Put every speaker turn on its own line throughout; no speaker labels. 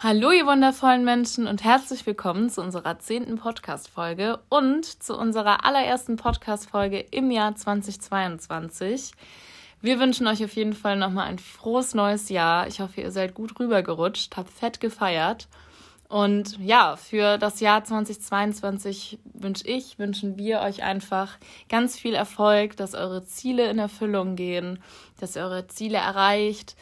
Hallo, ihr wundervollen Menschen und herzlich willkommen zu unserer zehnten Podcast-Folge und zu unserer allerersten Podcast-Folge im Jahr 2022. Wir wünschen euch auf jeden Fall nochmal ein frohes neues Jahr. Ich hoffe, ihr seid gut rübergerutscht, habt fett gefeiert. Und ja, für das Jahr 2022 wünsche ich, wünschen wir euch einfach ganz viel Erfolg, dass eure Ziele in Erfüllung gehen, dass ihr eure Ziele erreicht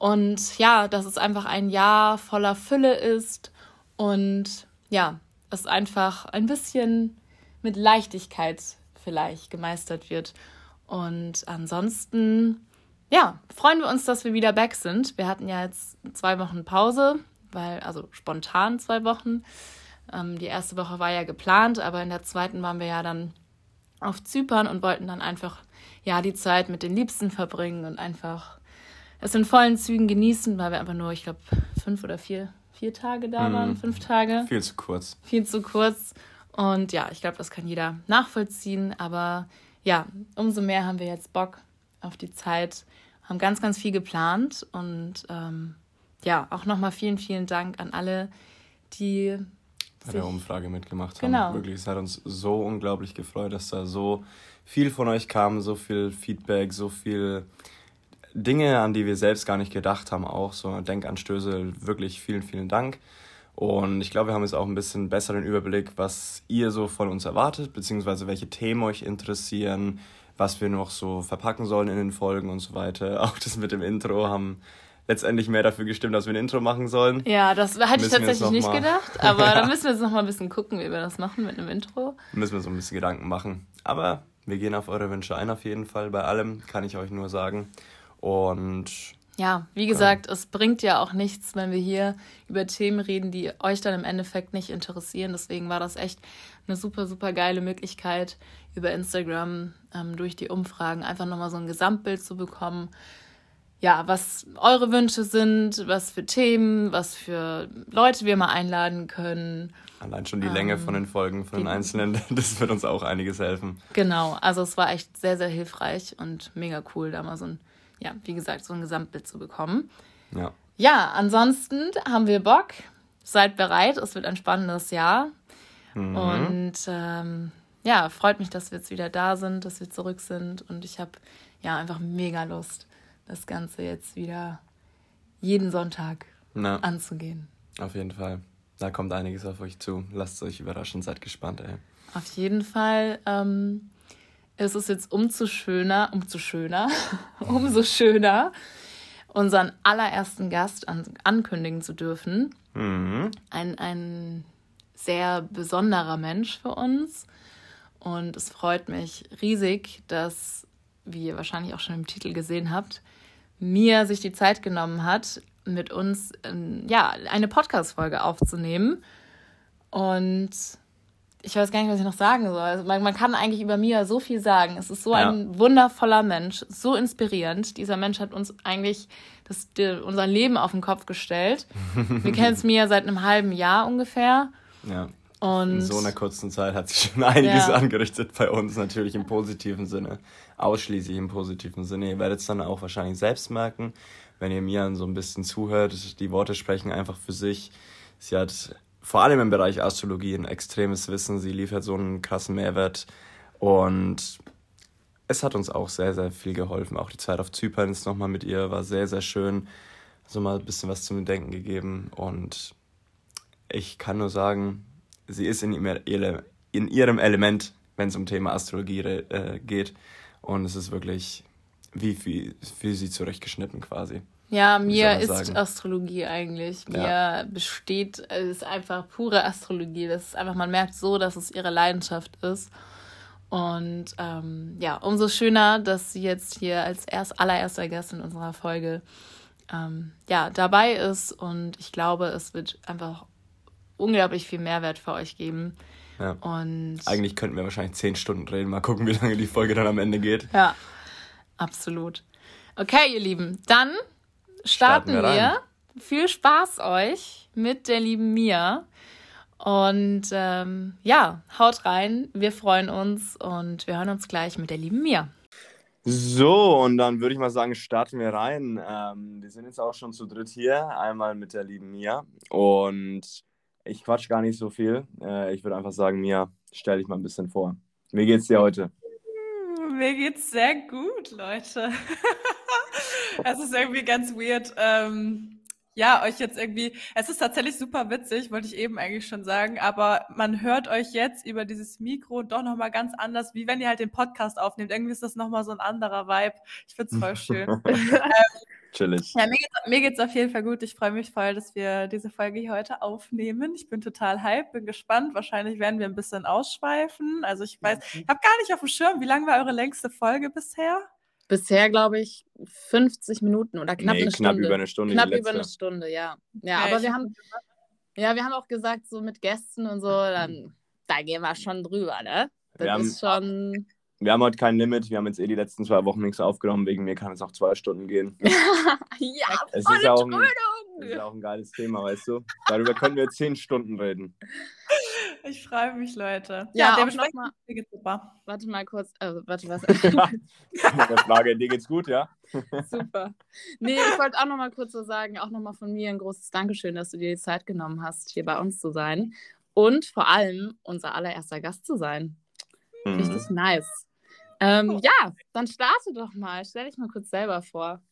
und ja, dass es einfach ein Jahr voller Fülle ist und ja, es einfach ein bisschen mit Leichtigkeit vielleicht gemeistert wird. Und ansonsten, ja, freuen wir uns, dass wir wieder back sind. Wir hatten ja jetzt zwei Wochen Pause, weil, also spontan zwei Wochen. Ähm, die erste Woche war ja geplant, aber in der zweiten waren wir ja dann auf Zypern und wollten dann einfach, ja, die Zeit mit den Liebsten verbringen und einfach es in vollen Zügen genießen, weil wir einfach nur, ich glaube, fünf oder vier, vier Tage da mm. waren, fünf Tage.
Viel zu kurz.
Viel zu kurz. Und ja, ich glaube, das kann jeder nachvollziehen. Aber ja, umso mehr haben wir jetzt Bock auf die Zeit, haben ganz, ganz viel geplant. Und ähm, ja, auch nochmal vielen, vielen Dank an alle, die
bei der Umfrage mitgemacht haben. Genau. Wirklich, es hat uns so unglaublich gefreut, dass da so viel von euch kam, so viel Feedback, so viel Dinge, an die wir selbst gar nicht gedacht haben, auch so Denkanstöße. Wirklich vielen, vielen Dank. Und ich glaube, wir haben jetzt auch ein bisschen besseren Überblick, was ihr so von uns erwartet, beziehungsweise welche Themen euch interessieren, was wir noch so verpacken sollen in den Folgen und so weiter. Auch das mit dem Intro haben letztendlich mehr dafür gestimmt, dass wir ein Intro machen sollen.
Ja, das hatte ich tatsächlich nicht gedacht, aber da müssen wir jetzt noch mal ein bisschen gucken, wie wir das machen mit einem Intro.
Müssen wir so ein bisschen Gedanken machen. Aber wir gehen auf eure Wünsche ein, auf jeden Fall. Bei allem kann ich euch nur sagen. Und
ja, wie gesagt, ja. es bringt ja auch nichts, wenn wir hier über Themen reden, die euch dann im Endeffekt nicht interessieren. Deswegen war das echt eine super, super geile Möglichkeit, über Instagram ähm, durch die Umfragen einfach nochmal so ein Gesamtbild zu bekommen. Ja, was eure Wünsche sind, was für Themen, was für Leute wir mal einladen können.
Allein schon die ähm, Länge von den Folgen, von den Einzelnen, das wird uns auch einiges helfen.
Genau, also es war echt sehr, sehr hilfreich und mega cool, da mal so ein ja, wie gesagt, so ein Gesamtbild zu bekommen. Ja. Ja, ansonsten haben wir Bock. Seid bereit, es wird ein spannendes Jahr. Mhm. Und ähm, ja, freut mich, dass wir jetzt wieder da sind, dass wir zurück sind. Und ich habe ja einfach mega Lust, das Ganze jetzt wieder jeden Sonntag Na, anzugehen.
Auf jeden Fall. Da kommt einiges auf euch zu. Lasst euch überraschen, seid gespannt, ey.
Auf jeden Fall. Ähm, es ist jetzt umso schöner, umso schöner, umso schöner, unseren allerersten Gast an, ankündigen zu dürfen. Mhm. Ein, ein sehr besonderer Mensch für uns. Und es freut mich riesig, dass, wie ihr wahrscheinlich auch schon im Titel gesehen habt, mir sich die Zeit genommen hat, mit uns ja, eine Podcast-Folge aufzunehmen. Und ich weiß gar nicht, was ich noch sagen soll. Also man, man kann eigentlich über Mia so viel sagen. Es ist so ja. ein wundervoller Mensch, so inspirierend. Dieser Mensch hat uns eigentlich das, die, unser Leben auf den Kopf gestellt. Wir kennen es Mia seit einem halben Jahr ungefähr.
Ja. Und in so einer kurzen Zeit hat sich schon einiges ja. angerichtet bei uns, natürlich im positiven Sinne. Ausschließlich im positiven Sinne. Ihr werdet es dann auch wahrscheinlich selbst merken, wenn ihr Mia so ein bisschen zuhört. Die Worte sprechen einfach für sich. Sie hat vor allem im Bereich Astrologie ein extremes Wissen. Sie liefert so einen krassen Mehrwert und es hat uns auch sehr, sehr viel geholfen. Auch die Zeit auf Zypern ist nochmal mit ihr, war sehr, sehr schön. So mal ein bisschen was zum Denken gegeben und ich kann nur sagen, sie ist in, in ihrem Element, wenn es um Thema Astrologie äh, geht und es ist wirklich wie für, für sie zurechtgeschnitten quasi.
Ja, mir ist sagen. Astrologie eigentlich. Mir ja. besteht, es ist einfach pure Astrologie. Das ist einfach, man merkt so, dass es ihre Leidenschaft ist. Und ähm, ja, umso schöner, dass sie jetzt hier als erst allererster Gast in unserer Folge ähm, ja, dabei ist. Und ich glaube, es wird einfach unglaublich viel Mehrwert für euch geben.
Ja. Und Eigentlich könnten wir wahrscheinlich zehn Stunden reden. Mal gucken, wie lange die Folge dann am Ende geht.
Ja, absolut. Okay, ihr Lieben, dann starten, starten wir. wir. Viel Spaß euch mit der lieben Mia. Und ähm, ja, haut rein. Wir freuen uns und wir hören uns gleich mit der lieben Mia.
So, und dann würde ich mal sagen, starten wir rein. Ähm, wir sind jetzt auch schon zu dritt hier, einmal mit der lieben Mia. Und ich quatsch gar nicht so viel. Äh, ich würde einfach sagen, Mia, stell dich mal ein bisschen vor. Wie geht's dir heute?
Mir geht's sehr gut, Leute. es ist irgendwie ganz weird. Ähm ja, euch jetzt irgendwie, es ist tatsächlich super witzig, wollte ich eben eigentlich schon sagen, aber man hört euch jetzt über dieses Mikro doch nochmal ganz anders, wie wenn ihr halt den Podcast aufnehmt. Irgendwie ist das nochmal so ein anderer Vibe. Ich finde es voll schön. ähm, Chillig. Ja, mir geht es auf jeden Fall gut. Ich freue mich voll, dass wir diese Folge hier heute aufnehmen. Ich bin total hype, bin gespannt. Wahrscheinlich werden wir ein bisschen ausschweifen. Also ich weiß, ich habe gar nicht auf dem Schirm, wie lang war eure längste Folge bisher?
Bisher, glaube ich, 50 Minuten oder knapp nee, eine knapp Stunde. über eine Stunde. Knapp über eine Stunde, ja. Ja, okay, aber wir haben, ja, wir haben auch gesagt, so mit Gästen und so, dann, da gehen wir schon drüber, ne? Das wir
ist schon. Wir haben heute kein Limit. Wir haben jetzt eh die letzten zwei Wochen nichts aufgenommen. Wegen mir kann es auch zwei Stunden gehen. ja, es ist auch, ein, es ist auch ein geiles Thema, weißt du? Darüber können wir zehn Stunden reden.
Ich freue mich, Leute. Ja, ja
der mal, super. Warte mal kurz. Also, warte, was?
Der Frage, dir geht's gut, ja?
Super. Nee, ich wollte auch noch mal kurz so sagen, auch noch mal von mir ein großes Dankeschön, dass du dir die Zeit genommen hast, hier bei uns zu sein. Und vor allem unser allererster Gast zu sein. Mhm. Richtig nice. Ähm, oh. Ja, dann starte doch mal. Stell dich mal kurz selber vor.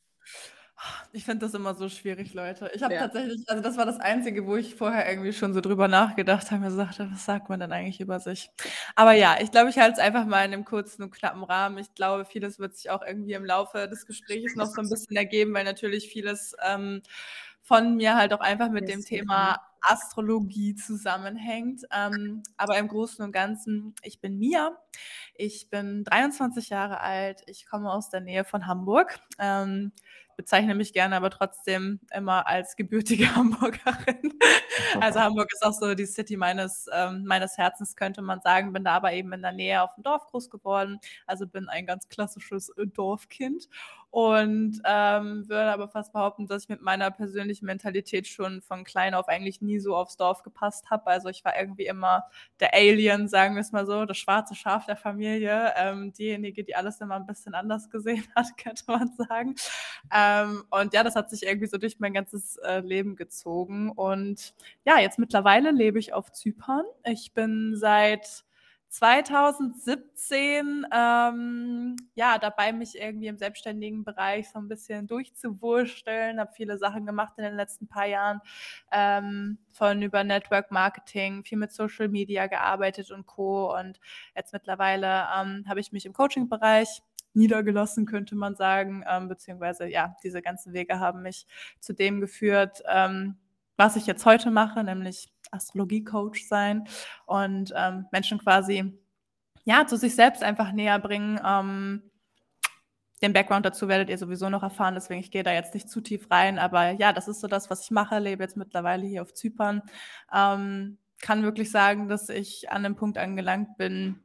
Ich finde das immer so schwierig, Leute. Ich habe ja. tatsächlich, also das war das Einzige, wo ich vorher irgendwie schon so drüber nachgedacht habe, mir gesagt, was sagt man denn eigentlich über sich? Aber ja, ich glaube, ich halte es einfach mal in einem kurzen und knappen Rahmen. Ich glaube, vieles wird sich auch irgendwie im Laufe des Gesprächs noch so ein bisschen ergeben, weil natürlich vieles ähm, von mir halt auch einfach mit dem Thema Astrologie zusammenhängt. Ähm, aber im Großen und Ganzen, ich bin Mia. Ich bin 23 Jahre alt. Ich komme aus der Nähe von Hamburg. Ähm, bezeichne mich gerne aber trotzdem immer als gebürtige Hamburgerin. Also Hamburg ist auch so die City meines, ähm, meines Herzens, könnte man sagen. Bin da aber eben in der Nähe auf dem Dorf groß geworden. Also bin ein ganz klassisches Dorfkind und ähm, würde aber fast behaupten, dass ich mit meiner persönlichen Mentalität schon von klein auf eigentlich nie so aufs Dorf gepasst habe. Also ich war irgendwie immer der Alien, sagen wir es mal so, das schwarze Schaf der Familie, ähm, diejenige, die alles immer ein bisschen anders gesehen hat, könnte man sagen. Ähm, und ja, das hat sich irgendwie so durch mein ganzes äh, Leben gezogen. Und ja, jetzt mittlerweile lebe ich auf Zypern. Ich bin seit 2017 ähm, ja dabei, mich irgendwie im selbstständigen Bereich so ein bisschen durchzuwursteln, habe viele Sachen gemacht in den letzten paar Jahren, ähm, von über Network Marketing, viel mit Social Media gearbeitet und Co. Und jetzt mittlerweile ähm, habe ich mich im Coaching-Bereich niedergelassen, könnte man sagen, ähm, beziehungsweise ja, diese ganzen Wege haben mich zu dem geführt, ähm, was ich jetzt heute mache, nämlich Astrologie-Coach sein und ähm, Menschen quasi ja zu sich selbst einfach näher bringen. Ähm, den Background dazu werdet ihr sowieso noch erfahren, deswegen ich gehe da jetzt nicht zu tief rein. Aber ja, das ist so das, was ich mache. Lebe jetzt mittlerweile hier auf Zypern. Ähm, kann wirklich sagen, dass ich an dem Punkt angelangt bin,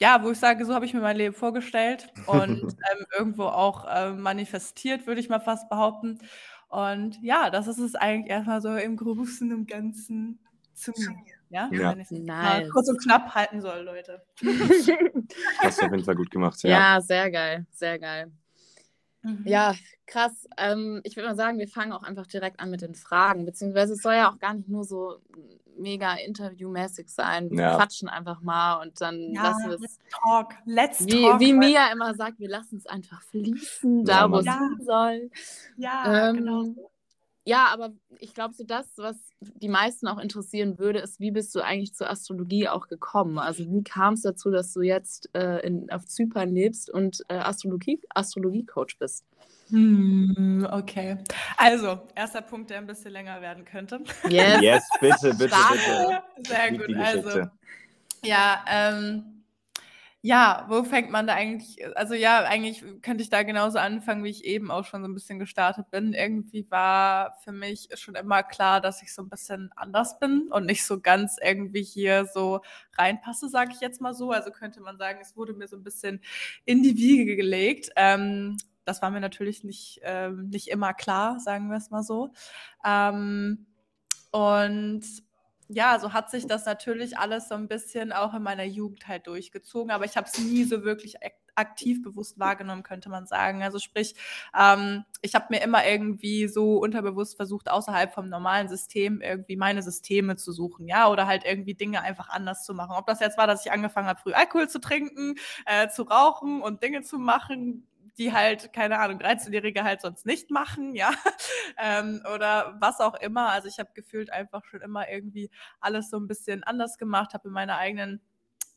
ja, wo ich sage, so habe ich mir mein Leben vorgestellt und ähm, irgendwo auch äh, manifestiert, würde ich mal fast behaupten. Und ja, das ist es eigentlich erstmal so im Großen und Ganzen zu mir. Ja, ja. wenn ich es nice. kurz und knapp halten soll, Leute.
Hast du auf jeden Fall gut gemacht,
ja. Ja, sehr geil, sehr geil. Mhm. Ja, krass. Ähm, ich würde mal sagen, wir fangen auch einfach direkt an mit den Fragen, beziehungsweise es soll ja auch gar nicht nur so mega interviewmäßig sein. Wir ja. quatschen einfach mal und dann ja, lassen wir es. Let's talk, let's wie, talk. Wie Mia immer sagt, wir lassen es einfach fließen, da wo es hin soll. Ja, ähm, genau. Ja, aber ich glaube, so das, was die meisten auch interessieren würde, ist, wie bist du eigentlich zur Astrologie auch gekommen? Also wie kam es dazu, dass du jetzt äh, in, auf Zypern lebst und äh, Astrologie, Astrologie-Coach bist?
Hm, okay. Also, erster Punkt, der ein bisschen länger werden könnte. Yes, yes bitte, bitte, bitte. Sehr gut. Also, ja, ähm, ja, wo fängt man da eigentlich? Also ja, eigentlich könnte ich da genauso anfangen, wie ich eben auch schon so ein bisschen gestartet bin. Irgendwie war für mich schon immer klar, dass ich so ein bisschen anders bin und nicht so ganz irgendwie hier so reinpasse, sage ich jetzt mal so. Also könnte man sagen, es wurde mir so ein bisschen in die Wiege gelegt. Ähm, das war mir natürlich nicht, ähm, nicht immer klar, sagen wir es mal so. Ähm, und ja, so hat sich das natürlich alles so ein bisschen auch in meiner Jugend halt durchgezogen, aber ich habe es nie so wirklich aktiv bewusst wahrgenommen, könnte man sagen. Also sprich, ähm, ich habe mir immer irgendwie so unterbewusst versucht, außerhalb vom normalen System irgendwie meine Systeme zu suchen, ja, oder halt irgendwie Dinge einfach anders zu machen. Ob das jetzt war, dass ich angefangen habe, früh Alkohol zu trinken, äh, zu rauchen und Dinge zu machen, die halt, keine Ahnung, 13-Jährige halt sonst nicht machen, ja, ähm, oder was auch immer. Also ich habe gefühlt einfach schon immer irgendwie alles so ein bisschen anders gemacht, habe in meiner eigenen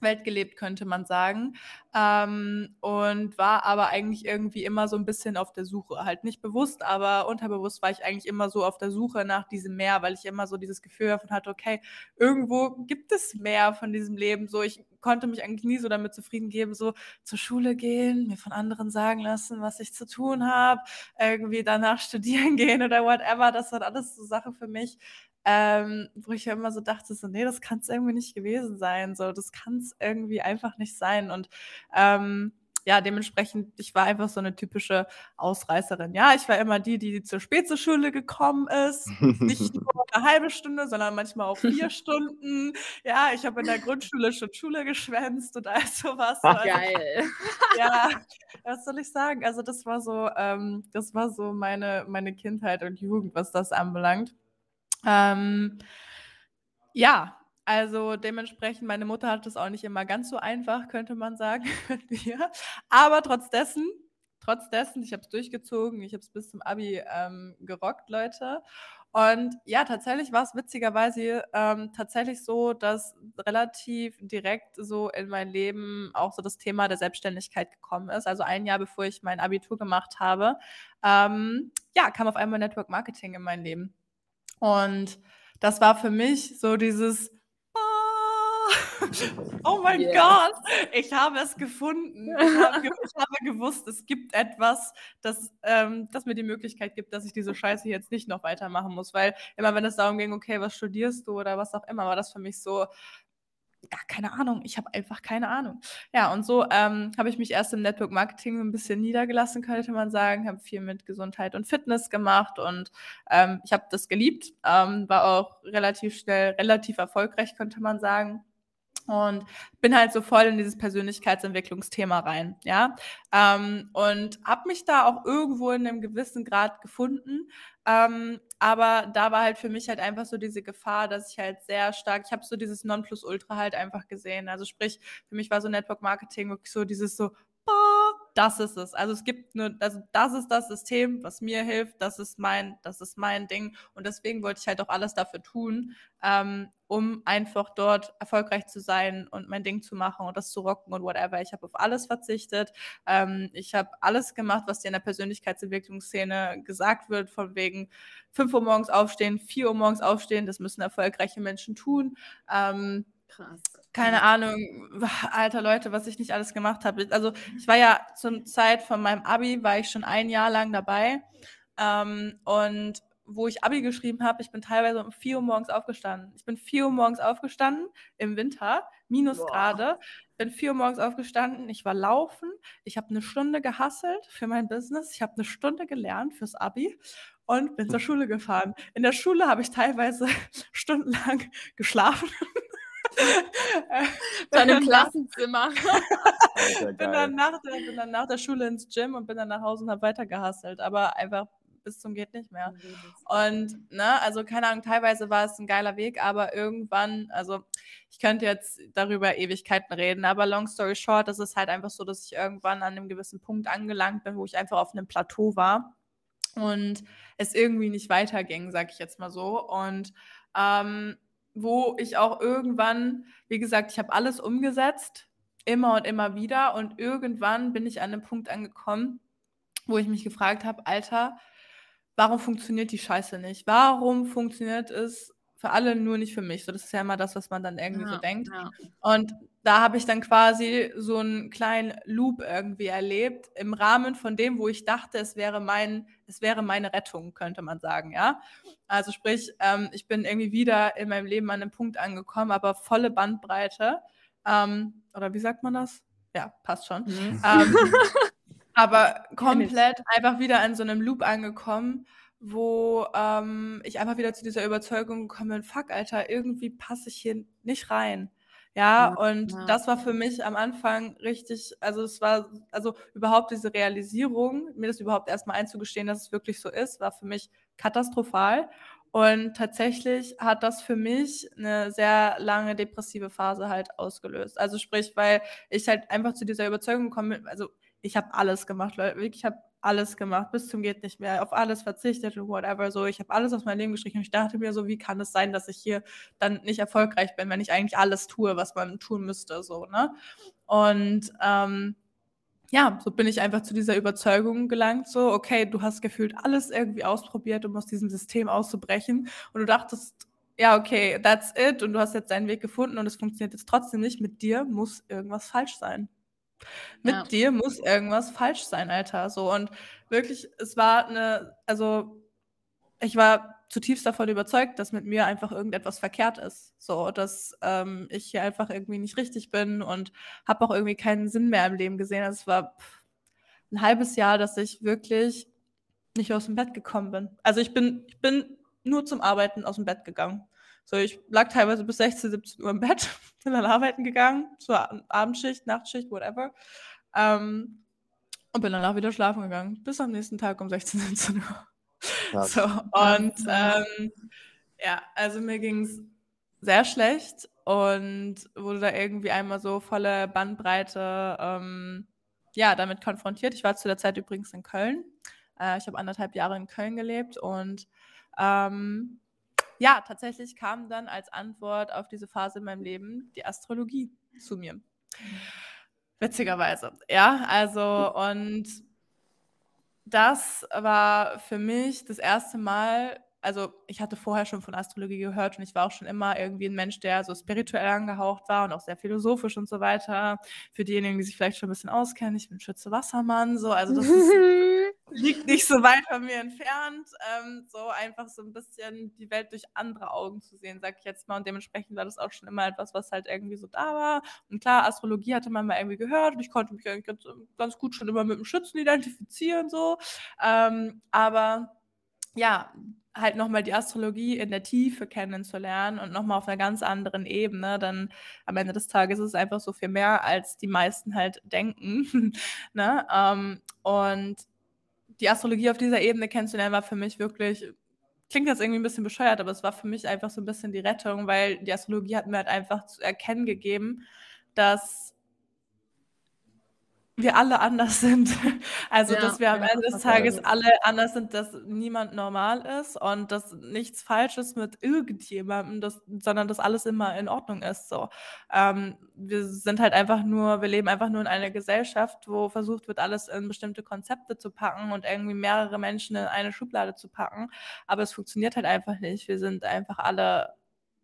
Welt gelebt, könnte man sagen. Ähm, und war aber eigentlich irgendwie immer so ein bisschen auf der Suche. Halt nicht bewusst, aber unterbewusst war ich eigentlich immer so auf der Suche nach diesem Meer, weil ich immer so dieses Gefühl davon hatte, okay, irgendwo gibt es mehr von diesem Leben. So, ich konnte mich eigentlich nie so damit zufrieden geben, so zur Schule gehen, mir von anderen sagen lassen, was ich zu tun habe, irgendwie danach studieren gehen oder whatever. Das waren alles so Sachen für mich, ähm, wo ich ja immer so dachte, so, nee, das kann es irgendwie nicht gewesen sein, so, das kann es irgendwie einfach nicht sein und ähm, ja, dementsprechend, ich war einfach so eine typische Ausreißerin. Ja, ich war immer die, die zur spät zur Schule gekommen ist. Nicht nur eine halbe Stunde, sondern manchmal auch vier Stunden. Ja, ich habe in der Grundschule schon Schule geschwänzt und all sowas. Ach, also, geil. Ja, was soll ich sagen? Also, das war so, ähm, das war so meine, meine Kindheit und Jugend, was das anbelangt. Ähm, ja, also dementsprechend, meine Mutter hat es auch nicht immer ganz so einfach, könnte man sagen. Aber trotz dessen, trotz dessen, ich habe es durchgezogen, ich habe es bis zum Abi ähm, gerockt, Leute. Und ja, tatsächlich war es witzigerweise ähm, tatsächlich so, dass relativ direkt so in mein Leben auch so das Thema der Selbstständigkeit gekommen ist. Also ein Jahr bevor ich mein Abitur gemacht habe, ähm, ja, kam auf einmal Network Marketing in mein Leben. Und das war für mich so dieses, ah, oh mein yeah. Gott, ich habe es gefunden. Ich habe, ich habe, gewusst, es gibt etwas, das, ähm, das mir die Möglichkeit gibt, dass ich diese Scheiße jetzt nicht noch weitermachen muss. Weil immer, wenn es darum ging, okay, was studierst du oder was auch immer, war das für mich so, ja, keine Ahnung, ich habe einfach keine Ahnung. Ja, und so ähm, habe ich mich erst im Network Marketing ein bisschen niedergelassen, könnte man sagen, habe viel mit Gesundheit und Fitness gemacht und ähm, ich habe das geliebt, ähm, war auch relativ schnell, relativ erfolgreich, könnte man sagen. Und bin halt so voll in dieses Persönlichkeitsentwicklungsthema rein, ja. Ähm, und habe mich da auch irgendwo in einem gewissen Grad gefunden. Ähm, aber da war halt für mich halt einfach so diese Gefahr, dass ich halt sehr stark, ich habe so dieses Nonplusultra halt einfach gesehen. Also sprich, für mich war so Network Marketing wirklich so dieses so, das ist es. Also es gibt nur, also das ist das System, was mir hilft, das ist mein, das ist mein Ding. Und deswegen wollte ich halt auch alles dafür tun, ähm, um einfach dort erfolgreich zu sein und mein Ding zu machen und das zu rocken und whatever. Ich habe auf alles verzichtet. Ähm, ich habe alles gemacht, was dir in der Persönlichkeitsentwicklungsszene gesagt wird, von wegen 5 Uhr morgens aufstehen, 4 Uhr morgens aufstehen, das müssen erfolgreiche Menschen tun. Ähm, Krass. Keine Ahnung, alter Leute, was ich nicht alles gemacht habe. Also ich war ja zur Zeit von meinem Abi, war ich schon ein Jahr lang dabei. Ähm, und wo ich Abi geschrieben habe, ich bin teilweise um 4 Uhr morgens aufgestanden. Ich bin 4 Uhr morgens aufgestanden im Winter, Minusgrade. Bin 4 Uhr morgens aufgestanden, ich war laufen, ich habe eine Stunde gehasselt für mein Business, ich habe eine Stunde gelernt fürs Abi und bin zur Schule gefahren. In der Schule habe ich teilweise stundenlang geschlafen.
Dann im Klassenzimmer.
bin, dann nach der, bin dann nach der Schule ins Gym und bin dann nach Hause und habe weiter gehustelt. Aber einfach bis zum geht nicht mehr. Und, ne, also keine Ahnung, teilweise war es ein geiler Weg, aber irgendwann, also ich könnte jetzt darüber Ewigkeiten reden, aber long story short, das ist halt einfach so, dass ich irgendwann an einem gewissen Punkt angelangt bin, wo ich einfach auf einem Plateau war und es irgendwie nicht weiterging, sag ich jetzt mal so. Und ähm, wo ich auch irgendwann, wie gesagt, ich habe alles umgesetzt, immer und immer wieder. Und irgendwann bin ich an einem Punkt angekommen, wo ich mich gefragt habe, Alter, warum funktioniert die Scheiße nicht? Warum funktioniert es für alle nur nicht für mich? So, das ist ja immer das, was man dann irgendwie ja, so denkt. Ja. Und da habe ich dann quasi so einen kleinen Loop irgendwie erlebt im Rahmen von dem, wo ich dachte, es wäre mein, es wäre meine Rettung, könnte man sagen, ja. Also sprich, ähm, ich bin irgendwie wieder in meinem Leben an einem Punkt angekommen, aber volle Bandbreite. Ähm, oder wie sagt man das? Ja, passt schon. Mhm. Ähm, aber komplett einfach wieder an so einem Loop angekommen, wo ähm, ich einfach wieder zu dieser Überzeugung gekommen bin, fuck, Alter, irgendwie passe ich hier nicht rein Ja, und ja. das war für mich am Anfang richtig, also es war, also überhaupt diese Realisierung, mir das überhaupt erstmal einzugestehen, dass es wirklich so ist, war für mich katastrophal. Und tatsächlich hat das für mich eine sehr lange depressive Phase halt ausgelöst. Also sprich, weil ich halt einfach zu dieser Überzeugung gekommen bin, also ich habe alles gemacht, Leute, wirklich, ich habe alles gemacht, bis zum geht nicht mehr, auf alles verzichtet und whatever so. Ich habe alles aus meinem Leben gestrichen und ich dachte mir so, wie kann es sein, dass ich hier dann nicht erfolgreich bin, wenn ich eigentlich alles tue, was man tun müsste, so, ne? Und ähm, ja, so bin ich einfach zu dieser Überzeugung gelangt, so, okay, du hast gefühlt alles irgendwie ausprobiert, um aus diesem System auszubrechen und du dachtest, ja, okay, that's it und du hast jetzt deinen Weg gefunden und es funktioniert jetzt trotzdem nicht, mit dir muss irgendwas falsch sein. Mit ja. dir muss irgendwas falsch sein, Alter. So und wirklich, es war eine, also ich war zutiefst davon überzeugt, dass mit mir einfach irgendetwas verkehrt ist. So, dass ähm, ich hier einfach irgendwie nicht richtig bin und habe auch irgendwie keinen Sinn mehr im Leben gesehen. Also es war pff, ein halbes Jahr, dass ich wirklich nicht aus dem Bett gekommen bin. Also ich bin, ich bin nur zum Arbeiten aus dem Bett gegangen. So, ich lag teilweise bis 16, 17 Uhr im Bett, bin dann arbeiten gegangen, zur Abendschicht, Nachtschicht, whatever. Ähm, und bin danach wieder schlafen gegangen, bis am nächsten Tag um 16, 17 Uhr. So, und ähm, ja, also mir ging es sehr schlecht und wurde da irgendwie einmal so volle Bandbreite ähm, ja, damit konfrontiert. Ich war zu der Zeit übrigens in Köln. Äh, ich habe anderthalb Jahre in Köln gelebt und ähm, ja, tatsächlich kam dann als Antwort auf diese Phase in meinem Leben die Astrologie zu mir. Witzigerweise. Ja, also und das war für mich das erste Mal, also ich hatte vorher schon von Astrologie gehört und ich war auch schon immer irgendwie ein Mensch, der so spirituell angehaucht war und auch sehr philosophisch und so weiter. Für diejenigen, die sich vielleicht schon ein bisschen auskennen, ich bin Schütze Wassermann, so, also das ist liegt nicht so weit von mir entfernt. Ähm, so einfach so ein bisschen die Welt durch andere Augen zu sehen, sag ich jetzt mal. Und dementsprechend war das auch schon immer etwas, was halt irgendwie so da war. Und klar, Astrologie hatte man mal irgendwie gehört und ich konnte mich eigentlich ganz, ganz gut schon immer mit dem Schützen identifizieren, so. Ähm, aber ja, halt nochmal die Astrologie in der Tiefe kennenzulernen und nochmal auf einer ganz anderen Ebene, dann am Ende des Tages ist es einfach so viel mehr, als die meisten halt denken. ne? Ähm, und die Astrologie auf dieser Ebene kennenzulernen, war für mich wirklich, klingt jetzt irgendwie ein bisschen bescheuert, aber es war für mich einfach so ein bisschen die Rettung, weil die Astrologie hat mir halt einfach zu erkennen gegeben, dass wir alle anders sind. Also, ja, dass wir am Ende des Tages alle anders sind, dass niemand normal ist und dass nichts falsch ist mit irgendjemandem, dass, sondern dass alles immer in Ordnung ist. So. Ähm, wir sind halt einfach nur, wir leben einfach nur in einer Gesellschaft, wo versucht wird, alles in bestimmte Konzepte zu packen und irgendwie mehrere Menschen in eine Schublade zu packen. Aber es funktioniert halt einfach nicht. Wir sind einfach alle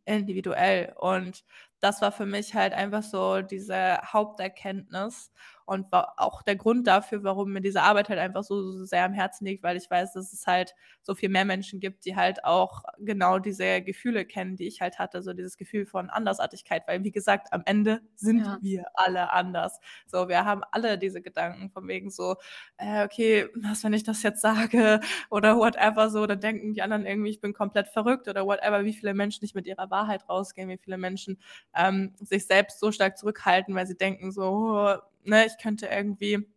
individuell. Und das war für mich halt einfach so diese Haupterkenntnis und war auch der Grund dafür, warum mir diese Arbeit halt einfach so, so, sehr am Herzen liegt, weil ich weiß, dass es halt so viel mehr Menschen gibt, die halt auch genau diese Gefühle kennen, die ich halt hatte, so dieses Gefühl von Andersartigkeit, weil wie gesagt, am Ende sind ja. wir alle anders. So, wir haben alle diese Gedanken von wegen so, äh, okay, was, wenn ich das jetzt sage oder whatever, so, dann denken die anderen irgendwie, ich bin komplett verrückt oder whatever, wie viele Menschen nicht mit ihrer Wahrheit rausgehen, wie viele Menschen ähm, sich selbst so stark zurückhalten, weil sie denken so, oh, ne, ich könnte irgendwie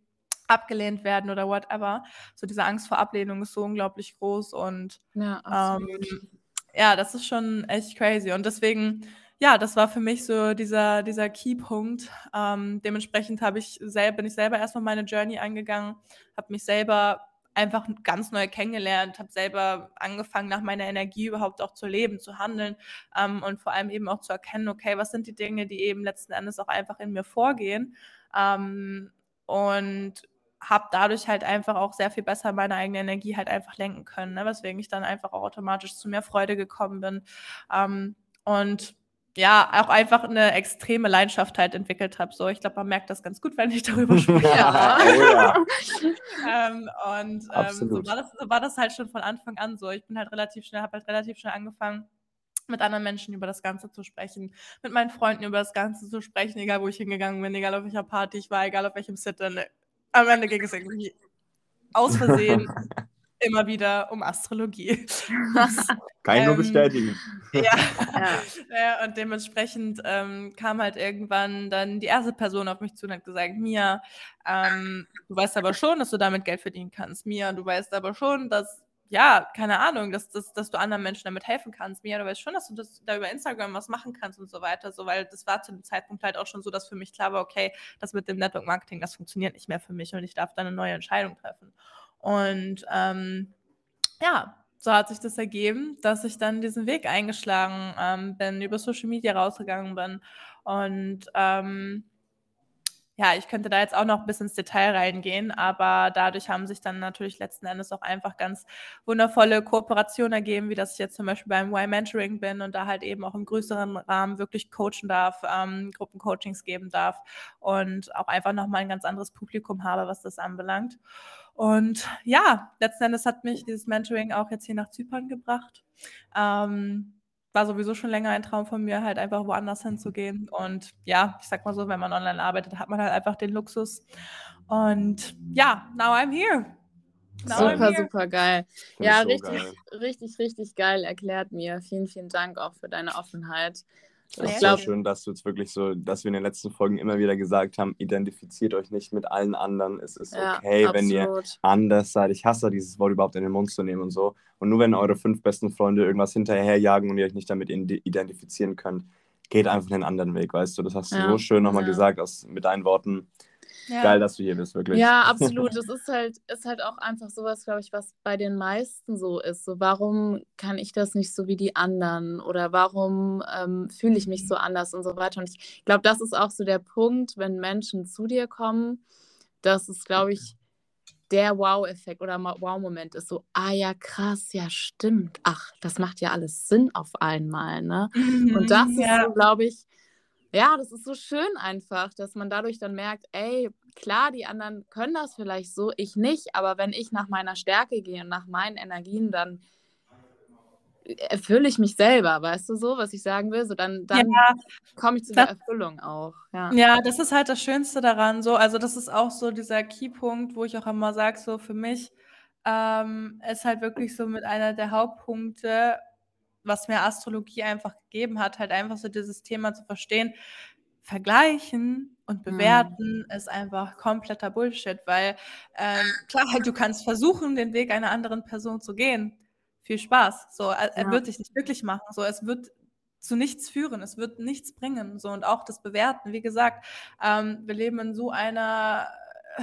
abgelehnt werden oder whatever. So diese Angst vor Ablehnung ist so unglaublich groß und ja, ähm, ja das ist schon echt crazy. Und deswegen, ja, das war für mich so dieser, dieser Keypunkt. Ähm, dementsprechend habe ich selber, bin ich selber erstmal meine Journey eingegangen, habe mich selber einfach ganz neu kennengelernt, habe selber angefangen, nach meiner Energie überhaupt auch zu leben, zu handeln ähm, und vor allem eben auch zu erkennen, okay, was sind die Dinge, die eben letzten Endes auch einfach in mir vorgehen ähm, und habe dadurch halt einfach auch sehr viel besser meine eigene Energie halt einfach lenken können, ne? weswegen ich dann einfach auch automatisch zu mehr Freude gekommen bin. Ähm, und ja, auch einfach eine extreme Leidenschaft halt entwickelt habe. So, ich glaube, man merkt das ganz gut, wenn ich darüber spreche. ja. Oh, ja. ähm, und ähm, so, war das, so war das halt schon von Anfang an so. Ich bin halt relativ schnell, habe halt relativ schnell angefangen, mit anderen Menschen über das Ganze zu sprechen, mit meinen Freunden über das Ganze zu sprechen, egal wo ich hingegangen bin, egal auf welcher Party ich war, egal auf welchem Sit. Am Ende ging es irgendwie aus Versehen immer wieder um Astrologie.
Kann ich nur ähm, bestätigen.
Ja. ja. und dementsprechend ähm, kam halt irgendwann dann die erste Person auf mich zu und hat gesagt, Mia, ähm, du weißt aber schon, dass du damit Geld verdienen kannst. Mia, du weißt aber schon, dass ja, keine Ahnung, dass, dass, dass du anderen Menschen damit helfen kannst. Mia, du weißt schon, dass du das, da über Instagram was machen kannst und so weiter. So, weil das war zu dem Zeitpunkt halt auch schon so, dass für mich klar war, okay, das mit dem Network Marketing, das funktioniert nicht mehr für mich und ich darf da eine neue Entscheidung treffen. Und ähm, ja, so hat sich das ergeben, dass ich dann diesen Weg eingeschlagen ähm, bin, über Social Media rausgegangen bin. Und ähm, ja, ich könnte da jetzt auch noch bis ins Detail reingehen, aber dadurch haben sich dann natürlich letzten Endes auch einfach ganz wundervolle Kooperationen ergeben, wie dass ich jetzt zum Beispiel beim Y-Mentoring bin und da halt eben auch im größeren Rahmen wirklich coachen darf, ähm, Gruppencoachings geben darf und auch einfach nochmal ein ganz anderes Publikum habe, was das anbelangt. Und ja, letzten Endes hat mich dieses Mentoring auch jetzt hier nach Zypern gebracht. Ähm, war sowieso schon länger ein Traum von mir, halt einfach woanders hinzugehen. Und ja, ich sag mal so, wenn man online arbeitet, hat man halt einfach den Luxus. Und ja, now I'm here.
Now super, I'm here. super geil. Ja, so richtig, geil. richtig, richtig geil erklärt mir. Vielen, vielen Dank auch für deine Offenheit.
Das ist so schön, dass du jetzt wirklich so, dass wir in den letzten Folgen immer wieder gesagt haben, identifiziert euch nicht mit allen anderen. Es ist ja, okay, absolut. wenn ihr anders seid. Ich hasse dieses Wort überhaupt in den Mund zu nehmen und so. Und nur wenn eure fünf besten Freunde irgendwas hinterherjagen und ihr euch nicht damit identifizieren könnt, geht einfach einen anderen Weg, weißt du. Das hast du ja. so schön nochmal ja. gesagt aus, mit deinen Worten. Ja. Geil, dass du hier bist, wirklich.
Ja, absolut. Es ist halt, ist halt auch einfach sowas, glaube ich, was bei den meisten so ist. So, warum kann ich das nicht so wie die anderen? Oder warum ähm, fühle ich mich so anders und so weiter? Und ich glaube, das ist auch so der Punkt, wenn Menschen zu dir kommen, dass es, glaube ich, der Wow-Effekt oder Wow-Moment ist so, ah ja, krass, ja, stimmt. Ach, das macht ja alles Sinn auf einmal, ne? Mhm, und das ja. ist so, glaube ich, ja, das ist so schön einfach, dass man dadurch dann merkt, ey, klar, die anderen können das vielleicht so, ich nicht, aber wenn ich nach meiner Stärke gehe und nach meinen Energien, dann erfülle ich mich selber, weißt du so, was ich sagen will? So dann, dann ja, komme ich zu der Erfüllung auch. Ja.
ja, das ist halt das Schönste daran. So, also das ist auch so dieser Keypunkt, wo ich auch immer sage, so für mich ähm, ist halt wirklich so mit einer der Hauptpunkte, was mir Astrologie einfach gegeben hat, halt einfach so dieses Thema zu verstehen. Vergleichen und mhm. bewerten mhm. ist einfach kompletter Bullshit, weil ähm, klar, du kannst versuchen, den Weg einer anderen Person zu gehen. Viel Spaß. So, er, er wird dich nicht glücklich machen. So, es wird zu nichts führen, es wird nichts bringen. So und auch das Bewerten. Wie gesagt, ähm, wir leben in so einer äh,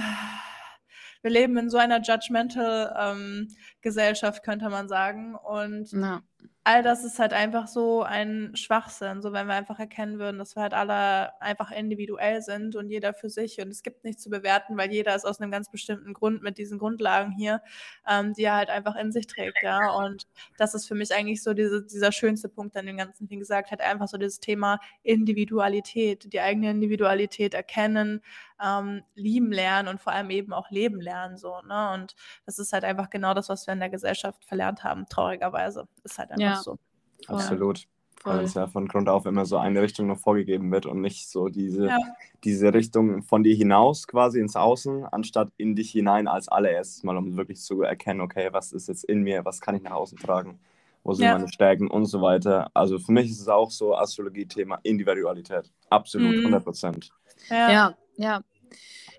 wir leben in so einer judgmental ähm, Gesellschaft, könnte man sagen. Und ja all das ist halt einfach so ein Schwachsinn, so wenn wir einfach erkennen würden, dass wir halt alle einfach individuell sind und jeder für sich und es gibt nichts zu bewerten, weil jeder ist aus einem ganz bestimmten Grund mit diesen Grundlagen hier, ähm, die er halt einfach in sich trägt, ja. Und das ist für mich eigentlich so diese, dieser schönste Punkt an dem Ganzen, wie gesagt, halt einfach so dieses Thema Individualität, die eigene Individualität erkennen, ähm, lieben lernen und vor allem eben auch leben lernen, so, ne? Und das ist halt einfach genau das, was wir in der Gesellschaft verlernt haben, traurigerweise. Ist halt einfach ja. so.
Absolut. Weil es ja von Grund auf immer so eine Richtung noch vorgegeben wird und nicht so diese, ja. diese Richtung von dir hinaus quasi ins Außen, anstatt in dich hinein als allererstes mal, um wirklich zu erkennen, okay, was ist jetzt in mir, was kann ich nach außen tragen, wo sind ja. meine Stärken und so weiter. Also für mich ist es auch so Astrologie-Thema Individualität. Absolut, mhm. 100 Prozent.
Ja. ja, ja.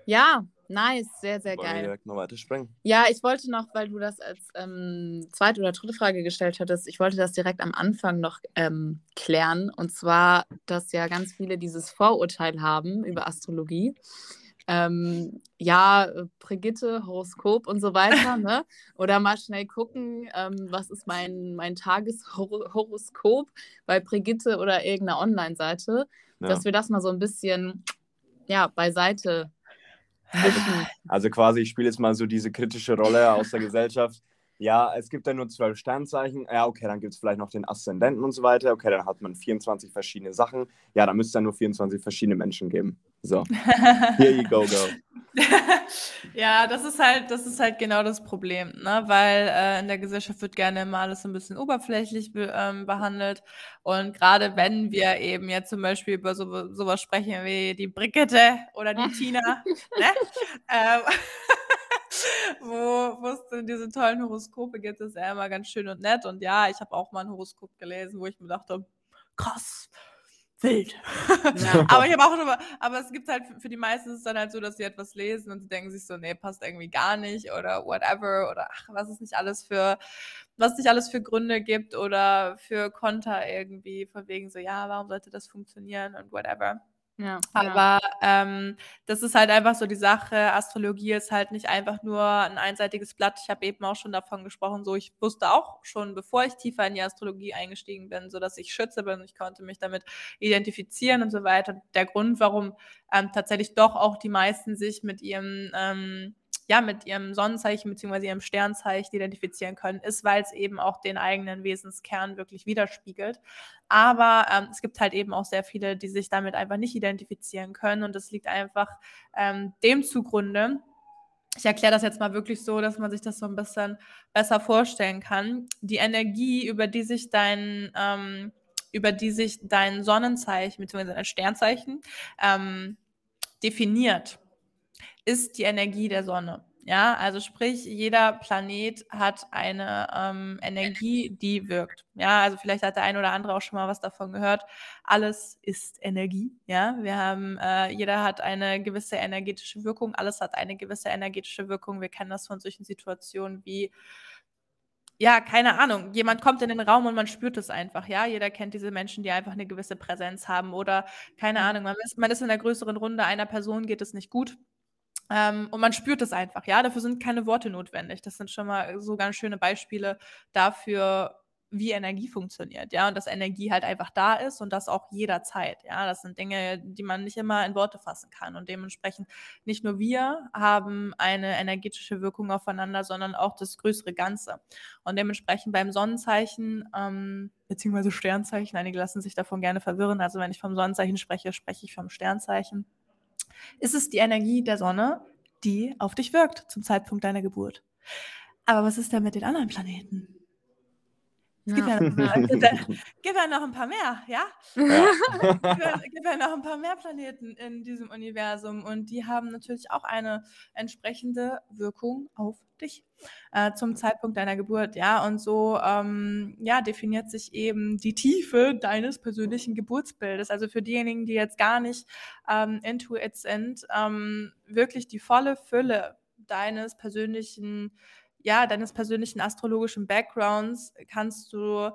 Ja, Nice, sehr, sehr Wollen geil. Wir direkt
noch weiter springen?
Ja, ich wollte noch, weil du das als ähm, zweite oder dritte Frage gestellt hattest, ich wollte das direkt am Anfang noch ähm, klären. Und zwar, dass ja ganz viele dieses Vorurteil haben über Astrologie. Ähm, ja, Brigitte, Horoskop und so weiter, ne? Oder mal schnell gucken, ähm, was ist mein, mein Tageshoroskop bei Brigitte oder irgendeiner Online-Seite, ja. dass wir das mal so ein bisschen ja, beiseite
also quasi, ich spiele jetzt mal so diese kritische Rolle aus der Gesellschaft. Ja, es gibt ja nur zwölf Sternzeichen. Ja, okay, dann gibt es vielleicht noch den Aszendenten und so weiter. Okay, dann hat man 24 verschiedene Sachen. Ja, dann müsste es dann nur 24 verschiedene Menschen geben. So, here you go, go.
ja, das ist halt, das ist halt genau das Problem, ne? Weil äh, in der Gesellschaft wird gerne immer alles ein bisschen oberflächlich be ähm, behandelt. Und gerade wenn wir eben jetzt zum Beispiel über so, sowas sprechen wie die Brigitte oder die Tina, ne? ähm, wo, es diese tollen Horoskope gibt, ist ja immer ganz schön und nett. Und ja, ich habe auch mal ein Horoskop gelesen, wo ich mir dachte, krass, wild. Ja. aber ich habe auch schon mal, aber es gibt halt für die meisten ist es dann halt so, dass sie etwas lesen und sie denken sich so, nee, passt irgendwie gar nicht oder whatever oder ach, was es nicht alles für, was nicht alles für Gründe gibt oder für Konter irgendwie, von wegen so, ja, warum sollte das funktionieren und whatever. Ja, Aber ja. ähm, das ist halt einfach so die Sache. Astrologie ist halt nicht einfach nur ein einseitiges Blatt. Ich habe eben auch schon davon gesprochen, so ich wusste auch schon, bevor ich tiefer in die Astrologie eingestiegen bin, so dass ich Schütze bin. Ich konnte mich damit identifizieren und so weiter. Der Grund, warum ähm, tatsächlich doch auch die meisten sich mit ihrem ähm, ja, mit ihrem Sonnenzeichen bzw. ihrem Sternzeichen identifizieren können, ist, weil es eben auch den eigenen Wesenskern wirklich widerspiegelt. Aber ähm, es gibt halt eben auch sehr viele, die sich damit einfach nicht identifizieren können und das liegt einfach ähm, dem zugrunde, ich erkläre das jetzt mal wirklich so, dass man sich das so ein bisschen besser vorstellen kann. Die Energie, über die sich dein, ähm, über die sich dein Sonnenzeichen bzw. dein Sternzeichen ähm, definiert, ist die Energie der Sonne. Ja, also sprich, jeder Planet hat eine ähm, Energie, die wirkt. Ja, also vielleicht hat der eine oder andere auch schon mal was davon gehört. Alles ist Energie. Ja, wir haben, äh, jeder hat eine gewisse energetische Wirkung. Alles hat eine gewisse energetische Wirkung. Wir kennen das von solchen Situationen wie ja, keine Ahnung, jemand kommt in den Raum und man spürt es einfach, ja. Jeder kennt diese Menschen, die einfach eine gewisse Präsenz haben oder keine Ahnung, man ist, man ist in einer größeren Runde, einer Person geht es nicht gut ähm, und man spürt es einfach, ja. Dafür sind keine Worte notwendig. Das sind schon mal so ganz schöne Beispiele dafür, wie Energie funktioniert, ja, und dass Energie halt einfach da ist und das auch jederzeit, ja. Das sind Dinge, die man nicht immer in Worte fassen kann und dementsprechend nicht nur wir haben eine energetische Wirkung aufeinander, sondern auch das größere Ganze. Und dementsprechend beim Sonnenzeichen ähm, beziehungsweise Sternzeichen, einige lassen sich davon gerne verwirren. Also wenn ich vom Sonnenzeichen spreche, spreche ich vom Sternzeichen ist es die Energie der Sonne, die auf dich wirkt zum Zeitpunkt deiner Geburt. Aber was ist denn mit den anderen Planeten? Es gibt, ja. ja gibt, ja, ja noch ein paar mehr, ja? ja. gibt, gibt ja noch ein paar mehr Planeten in diesem Universum und die haben natürlich auch eine entsprechende Wirkung auf dich äh, zum Zeitpunkt deiner Geburt, ja? Und so ähm, ja, definiert sich eben die Tiefe deines persönlichen Geburtsbildes. Also für diejenigen, die jetzt gar nicht ähm, into it sind, ähm, wirklich die volle Fülle deines persönlichen ja, deines persönlichen astrologischen Backgrounds kannst du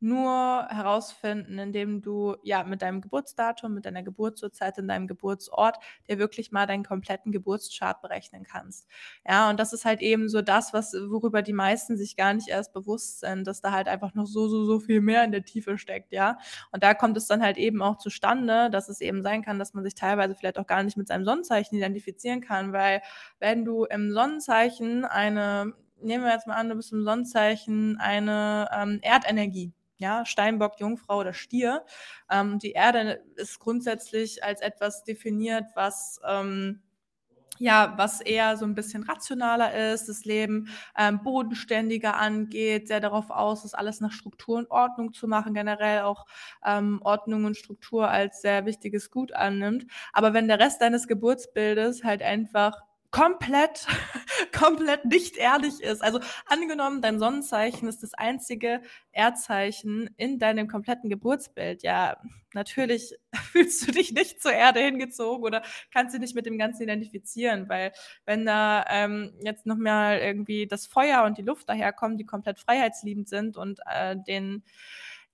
nur herausfinden, indem du ja mit deinem Geburtsdatum, mit deiner Geburtsurzeit in deinem Geburtsort dir wirklich mal deinen kompletten Geburtschart berechnen kannst. Ja, und das ist halt eben so das, was worüber die meisten sich gar nicht erst bewusst sind, dass da halt einfach noch so so so viel mehr in der Tiefe steckt, ja? Und da kommt es dann halt eben auch zustande, dass es eben sein kann, dass man sich teilweise vielleicht auch gar nicht mit seinem Sonnenzeichen identifizieren kann, weil wenn du im Sonnenzeichen eine nehmen wir jetzt mal an, du bist im Sonnenzeichen eine ähm, Erdenergie. Ja, Steinbock, Jungfrau oder Stier. Ähm, die Erde ist grundsätzlich als etwas definiert, was ähm, ja, was eher so ein bisschen rationaler ist, das Leben ähm, bodenständiger angeht, sehr darauf aus ist, alles nach Struktur und Ordnung zu machen, generell auch ähm, Ordnung und Struktur als sehr wichtiges Gut annimmt. Aber wenn der Rest deines Geburtsbildes halt einfach komplett, komplett nicht ehrlich ist. Also angenommen, dein Sonnenzeichen ist das einzige Erdzeichen in deinem kompletten Geburtsbild. Ja, natürlich fühlst du dich nicht zur Erde hingezogen oder kannst dich nicht mit dem Ganzen identifizieren, weil wenn da ähm, jetzt noch mal irgendwie das Feuer und die Luft daherkommen, die komplett freiheitsliebend sind und äh, den,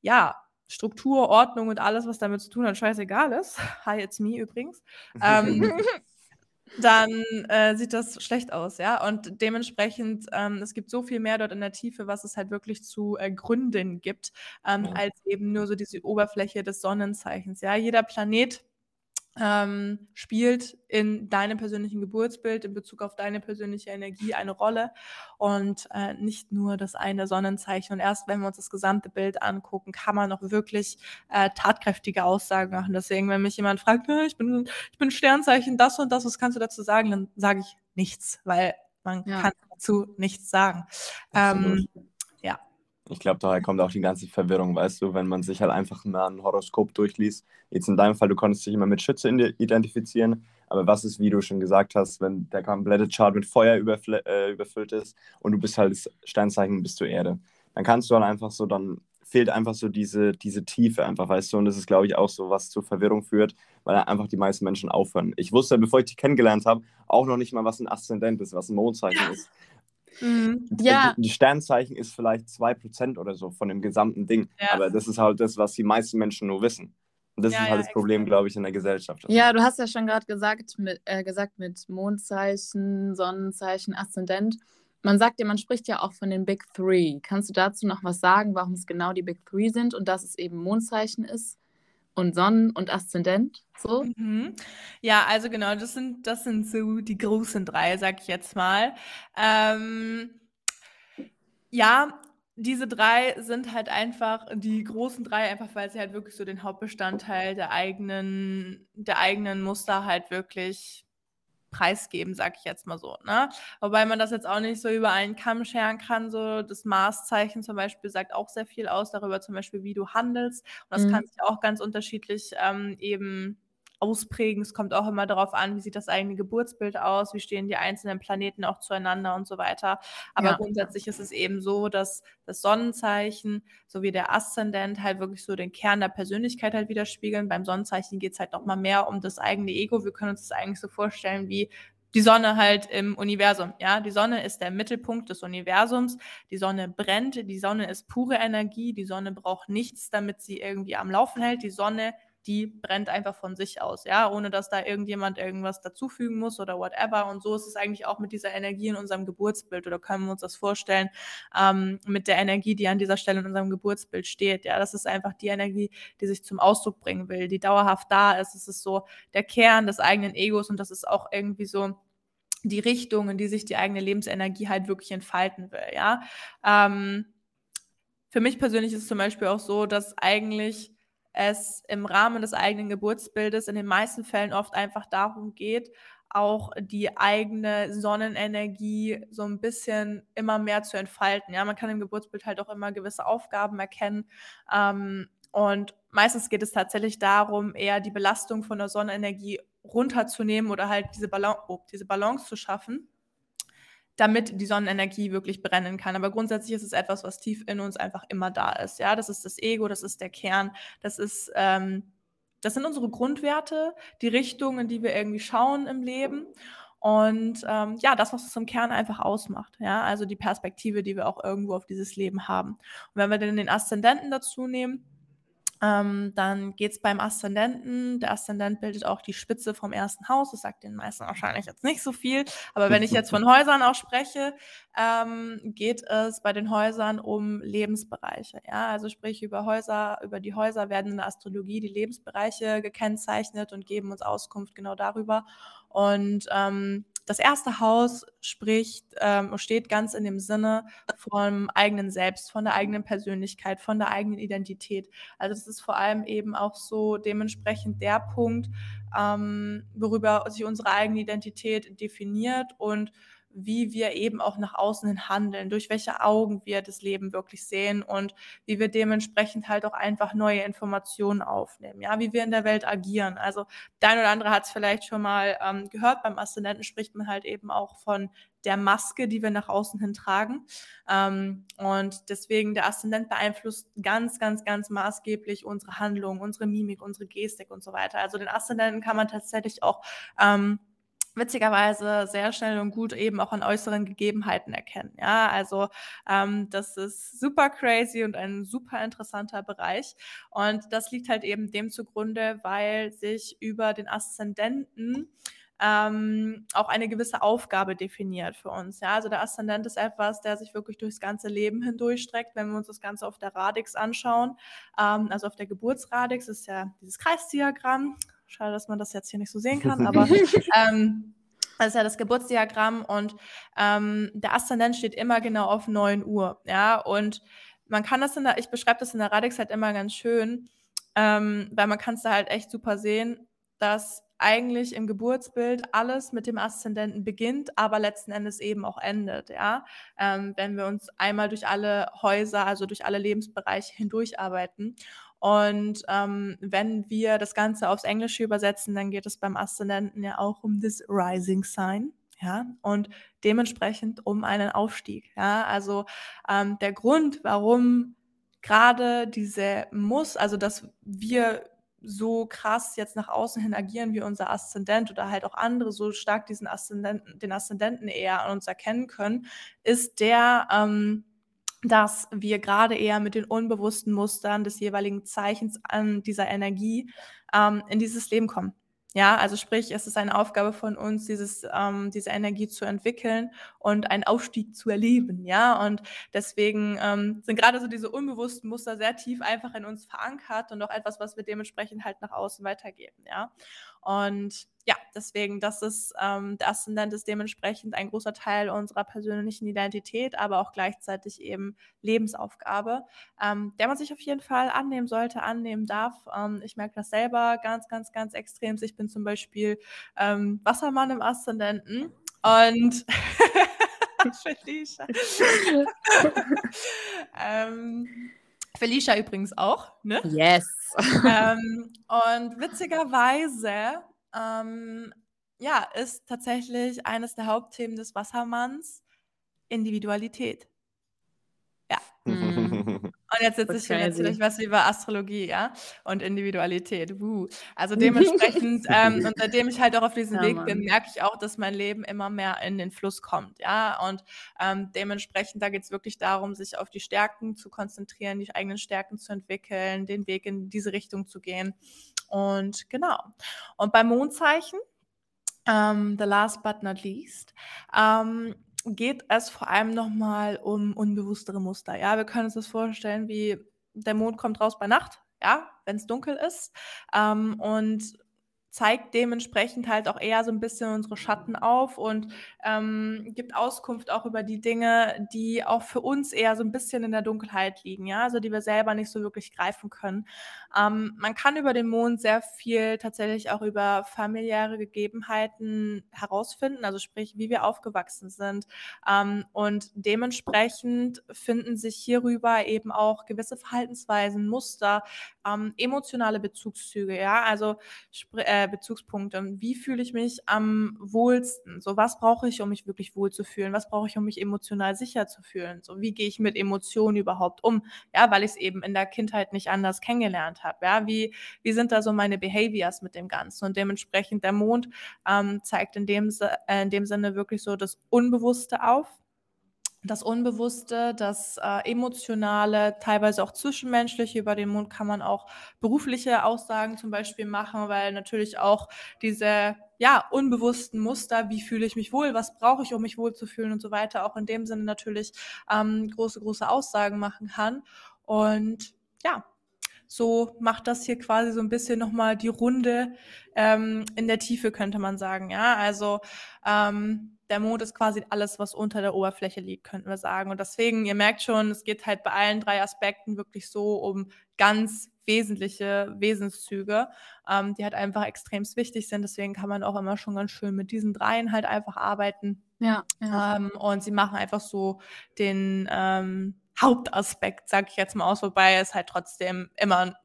ja, Struktur, Ordnung und alles, was damit zu tun hat, scheißegal ist. Hi, it's me übrigens. Ähm, dann äh, sieht das schlecht aus, ja. Und dementsprechend, ähm, es gibt so viel mehr dort in der Tiefe, was es halt wirklich zu ergründen gibt, ähm, ja. als eben nur so diese Oberfläche des Sonnenzeichens. Ja, jeder Planet ähm, spielt in deinem persönlichen Geburtsbild in Bezug auf deine persönliche Energie eine Rolle und äh, nicht nur das eine Sonnenzeichen. Und erst wenn wir uns das gesamte Bild angucken, kann man noch wirklich äh, tatkräftige Aussagen machen. Deswegen, wenn mich jemand fragt, ich bin, ich bin Sternzeichen, das und das, was kannst du dazu sagen, dann sage ich nichts, weil man ja. kann dazu nichts sagen. Ähm,
ich glaube, daher kommt auch die ganze Verwirrung, weißt du, wenn man sich halt einfach mal ein Horoskop durchliest. Jetzt in deinem Fall, du konntest dich immer mit Schütze identifizieren, Aber was ist, wie du schon gesagt hast, wenn der komplette Chart mit Feuer äh, überfüllt ist und du bist halt das Sternzeichen, bist du Erde. Dann kannst du halt einfach so, dann fehlt einfach so diese, diese Tiefe einfach, weißt du, und das ist, glaube ich, auch so, was zur Verwirrung führt, weil einfach die meisten Menschen aufhören. Ich wusste, bevor ich dich kennengelernt habe, auch noch nicht mal, was ein Aszendent ist, was ein Mondzeichen ja. ist. Mhm. Ja. Die Sternzeichen ist vielleicht 2% oder so von dem gesamten Ding. Ja. Aber das ist halt das, was die meisten Menschen nur wissen. Und das ja, ist halt das Problem, glaube ich, in der Gesellschaft.
Ja, du hast ja schon gerade gesagt mit, äh, gesagt mit Mondzeichen, Sonnenzeichen, Aszendent. Man sagt ja, man spricht ja auch von den Big Three. Kannst du dazu noch was sagen, warum es genau die Big Three sind und dass es eben Mondzeichen ist? Und Sonnen- und Aszendent. So.
Mhm. Ja, also genau, das sind, das sind so die großen drei, sag ich jetzt mal. Ähm, ja, diese drei sind halt einfach die großen drei, einfach weil sie halt wirklich so den Hauptbestandteil der eigenen, der eigenen Muster halt wirklich preisgeben, sag ich jetzt mal so. Ne? Wobei man das jetzt auch nicht so über einen Kamm scheren kann. So das Maßzeichen zum Beispiel sagt auch sehr viel aus darüber, zum Beispiel, wie du handelst. Und das mhm. kann sich auch ganz unterschiedlich ähm, eben ausprägen. Es kommt auch immer darauf an, wie sieht das eigene Geburtsbild aus, wie stehen die einzelnen Planeten auch zueinander und so weiter. Aber ja. grundsätzlich ist es eben so, dass das Sonnenzeichen sowie der Aszendent halt wirklich so den Kern der Persönlichkeit halt widerspiegeln. Beim Sonnenzeichen geht es halt noch mal mehr um das eigene Ego. Wir können uns das eigentlich so vorstellen wie die Sonne halt im Universum. Ja, die Sonne ist der Mittelpunkt des Universums. Die Sonne brennt. Die Sonne ist pure Energie. Die Sonne braucht nichts, damit sie irgendwie am Laufen hält. Die Sonne die brennt einfach von sich aus, ja, ohne dass da irgendjemand irgendwas dazufügen muss oder whatever. Und so ist es eigentlich auch mit dieser Energie in unserem Geburtsbild oder können wir uns das vorstellen ähm, mit der Energie, die an dieser Stelle in unserem Geburtsbild steht. Ja, das ist einfach die Energie, die sich zum Ausdruck bringen will, die dauerhaft da ist. Es ist so der Kern des eigenen Egos und das ist auch irgendwie so die Richtung, in die sich die eigene Lebensenergie halt wirklich entfalten will, ja. Ähm, für mich persönlich ist es zum Beispiel auch so, dass eigentlich es im Rahmen des eigenen Geburtsbildes in den meisten Fällen oft einfach darum geht, auch die eigene Sonnenenergie so ein bisschen immer mehr zu entfalten. Ja, man kann im Geburtsbild halt auch immer gewisse Aufgaben erkennen. Ähm, und meistens geht es tatsächlich darum, eher die Belastung von der Sonnenenergie runterzunehmen oder halt diese, Ballon oh, diese Balance zu schaffen damit die Sonnenenergie wirklich brennen kann. Aber grundsätzlich ist es etwas, was tief in uns einfach immer da ist. Ja, das ist das Ego, das ist der Kern, das ist, ähm, das sind unsere Grundwerte, die Richtung, in die wir irgendwie schauen im Leben. Und ähm, ja, das, was es im Kern einfach ausmacht. Ja, also die Perspektive, die wir auch irgendwo auf dieses Leben haben. Und wenn wir dann den Aszendenten dazu nehmen, ähm, dann geht es beim Aszendenten. Der Aszendent bildet auch die Spitze vom ersten Haus. Das sagt den meisten wahrscheinlich jetzt nicht so viel. Aber wenn ich jetzt von Häusern auch spreche, ähm, geht es bei den Häusern um Lebensbereiche. Ja, also sprich über Häuser, über die Häuser werden in der Astrologie die Lebensbereiche gekennzeichnet und geben uns Auskunft genau darüber. Und ähm, das erste Haus spricht, ähm, steht ganz in dem Sinne vom eigenen Selbst, von der eigenen Persönlichkeit, von der eigenen Identität. Also das ist vor allem eben auch so dementsprechend der Punkt, ähm, worüber sich unsere eigene Identität definiert und wie wir eben auch nach außen hin handeln, durch welche Augen wir das Leben wirklich sehen und wie wir dementsprechend halt auch einfach neue Informationen aufnehmen, ja, wie wir in der Welt agieren. Also der oder andere hat es vielleicht schon mal ähm, gehört, beim Aszendenten spricht man halt eben auch von der Maske, die wir nach außen hin tragen. Ähm, und deswegen der Aszendent beeinflusst ganz, ganz, ganz maßgeblich unsere Handlung, unsere Mimik, unsere Gestik und so weiter. Also den Aszendenten kann man tatsächlich auch ähm, witzigerweise sehr schnell und gut eben auch an äußeren Gegebenheiten erkennen. Ja, also ähm, das ist super crazy und ein super interessanter Bereich. Und das liegt halt eben dem zugrunde, weil sich über den Aszendenten ähm, auch eine gewisse Aufgabe definiert für uns. Ja, also der Aszendent ist etwas, der sich wirklich durchs ganze Leben hindurchstreckt. Wenn wir uns das Ganze auf der Radix anschauen, ähm, also auf der Geburtsradix ist ja dieses Kreisdiagramm, Schade, dass man das jetzt hier nicht so sehen kann, aber ähm, das ist ja das Geburtsdiagramm und ähm, der Aszendent steht immer genau auf 9 Uhr. Ja, und man kann das in der, ich beschreibe das in der Radix halt immer ganz schön, ähm, weil man kann es da halt echt super sehen, dass eigentlich im Geburtsbild alles mit dem Aszendenten beginnt, aber letzten Endes eben auch endet, ja. Ähm, wenn wir uns einmal durch alle Häuser, also durch alle Lebensbereiche hindurcharbeiten. Und ähm, wenn wir das Ganze aufs Englische übersetzen, dann geht es beim Aszendenten ja auch um das Rising Sign. Ja, und dementsprechend um einen Aufstieg. Ja, also ähm, der Grund, warum gerade diese Muss, also dass wir so krass jetzt nach außen hin agieren wie unser Aszendent oder halt auch andere so stark diesen Aszendenten, den Aszendenten eher an uns erkennen können, ist der, ähm, dass wir gerade eher mit den unbewussten Mustern des jeweiligen Zeichens an dieser Energie ähm, in dieses Leben kommen. Ja, also sprich, es ist eine Aufgabe von uns, dieses, ähm, diese Energie zu entwickeln und einen Aufstieg zu erleben. Ja, und deswegen ähm, sind gerade so diese unbewussten Muster sehr tief einfach in uns verankert und auch etwas, was wir dementsprechend halt nach außen weitergeben. Ja, und ja, deswegen, das ist, ähm, der Aszendent ist dementsprechend ein großer Teil unserer persönlichen Identität, aber auch gleichzeitig eben Lebensaufgabe, ähm, der man sich auf jeden Fall annehmen sollte, annehmen darf. Ähm, ich merke das selber ganz, ganz, ganz extrem. Ich bin zum Beispiel ähm, Wassermann im Aszendenten und Felicia. ähm, Felicia übrigens auch, ne?
Yes.
ähm, und witzigerweise ähm, ja, ist tatsächlich eines der Hauptthemen des Wassermanns Individualität. Ja. Mhm. Und jetzt sitze ich hier natürlich was über Astrologie, ja, und Individualität. Uh. Also dementsprechend, ähm, und seitdem ich halt auch auf diesem ja, Weg bin, merke ich auch, dass mein Leben immer mehr in den Fluss kommt, ja. Und ähm, dementsprechend, da geht es wirklich darum, sich auf die Stärken zu konzentrieren, die eigenen Stärken zu entwickeln, den Weg in diese Richtung zu gehen. Und genau. Und beim Mondzeichen, ähm, the last but not least, ähm, geht es vor allem nochmal um unbewusstere Muster. Ja, wir können uns das vorstellen, wie der Mond kommt raus bei Nacht, ja, wenn es dunkel ist. Ähm, und zeigt dementsprechend halt auch eher so ein bisschen unsere Schatten auf und ähm, gibt Auskunft auch über die Dinge, die auch für uns eher so ein bisschen in der Dunkelheit liegen, ja, also die wir selber nicht so wirklich greifen können. Ähm, man kann über den Mond sehr viel tatsächlich auch über familiäre Gegebenheiten herausfinden, also sprich, wie wir aufgewachsen sind. Ähm, und dementsprechend finden sich hierüber eben auch gewisse Verhaltensweisen, Muster, ähm, emotionale Bezugszüge, ja, also äh, Bezugspunkte. Wie fühle ich mich am wohlsten? So, was brauche ich, um mich wirklich wohl zu fühlen? Was brauche ich, um mich emotional sicher zu fühlen? So, wie gehe ich mit Emotionen überhaupt um? Ja, weil ich es eben in der Kindheit nicht anders kennengelernt habe. Ja, wie, wie sind da so meine Behaviors mit dem Ganzen? Und dementsprechend der Mond ähm, zeigt in dem, äh, in dem Sinne wirklich so das Unbewusste auf das Unbewusste, das äh, Emotionale, teilweise auch Zwischenmenschliche. Über den Mund kann man auch berufliche Aussagen zum Beispiel machen, weil natürlich auch diese ja, unbewussten Muster, wie fühle ich mich wohl, was brauche ich, um mich wohl zu fühlen und so weiter, auch in dem Sinne natürlich ähm, große, große Aussagen machen kann. Und ja, so macht das hier quasi so ein bisschen nochmal die Runde ähm, in der Tiefe, könnte man sagen. Ja, also ähm, der Mond ist quasi alles, was unter der Oberfläche liegt, könnten wir sagen. Und deswegen, ihr merkt schon, es geht halt bei allen drei Aspekten wirklich so um ganz wesentliche Wesenszüge, ähm, die halt einfach extrem wichtig sind. Deswegen kann man auch immer schon ganz schön mit diesen dreien halt einfach arbeiten.
Ja. ja.
Ähm, und sie machen einfach so den ähm, Hauptaspekt, sag ich jetzt mal aus, wobei es halt trotzdem immer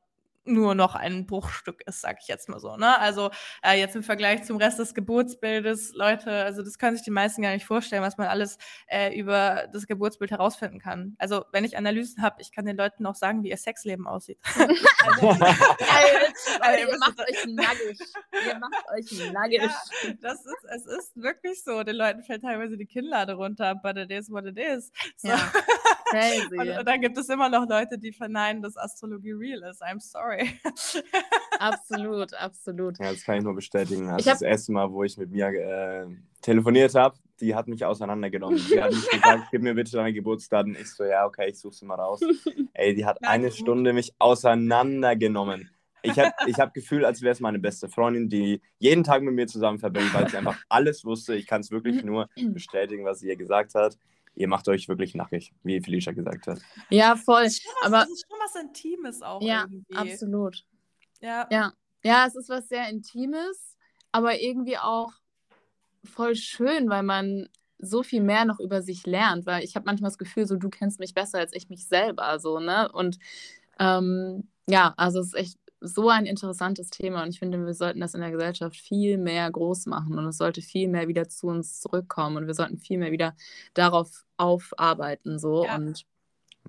nur noch ein Bruchstück ist, sag ich jetzt mal so. Ne? Also äh, jetzt im Vergleich zum Rest des Geburtsbildes, Leute, also das können sich die meisten gar nicht vorstellen, was man alles äh, über das Geburtsbild herausfinden kann. Also wenn ich Analysen habe, ich kann den Leuten auch sagen, wie ihr Sexleben aussieht. also,
also, ihr macht euch nackig. Ihr macht euch nackig. Ja,
das ist, es ist wirklich so. Den Leuten fällt teilweise die Kinnlade runter, but it is what it is. So. Ja. Und, und dann gibt es immer noch Leute, die verneinen, dass Astrologie real ist. I'm sorry.
absolut, absolut.
Ja, das kann ich nur bestätigen. Das ist das erste Mal, wo ich mit Mia äh, telefoniert habe, die hat mich auseinandergenommen. Sie hat mich gesagt, gib mir bitte deine Geburtsdaten. Ich so, ja, okay, ich suche sie mal raus. Ey, die hat ja, eine gut. Stunde mich auseinandergenommen. Ich habe ich hab Gefühl, als wäre es meine beste Freundin, die jeden Tag mit mir zusammen verbringt, weil sie einfach alles wusste. Ich kann es wirklich nur bestätigen, was sie ihr gesagt hat ihr macht euch wirklich nackig, wie Felicia gesagt hat.
Ja, voll.
Das ist schon was, aber das ist schon was Intimes auch.
Ja,
irgendwie.
absolut. Ja. ja. Ja, es ist was sehr Intimes, aber irgendwie auch voll schön, weil man so viel mehr noch über sich lernt, weil ich habe manchmal das Gefühl, so du kennst mich besser als ich mich selber, so, ne? Und ähm, Ja, also es ist echt so ein interessantes Thema und ich finde, wir sollten das in der Gesellschaft viel mehr groß machen und es sollte viel mehr wieder zu uns zurückkommen und wir sollten viel mehr wieder darauf aufarbeiten so ja. und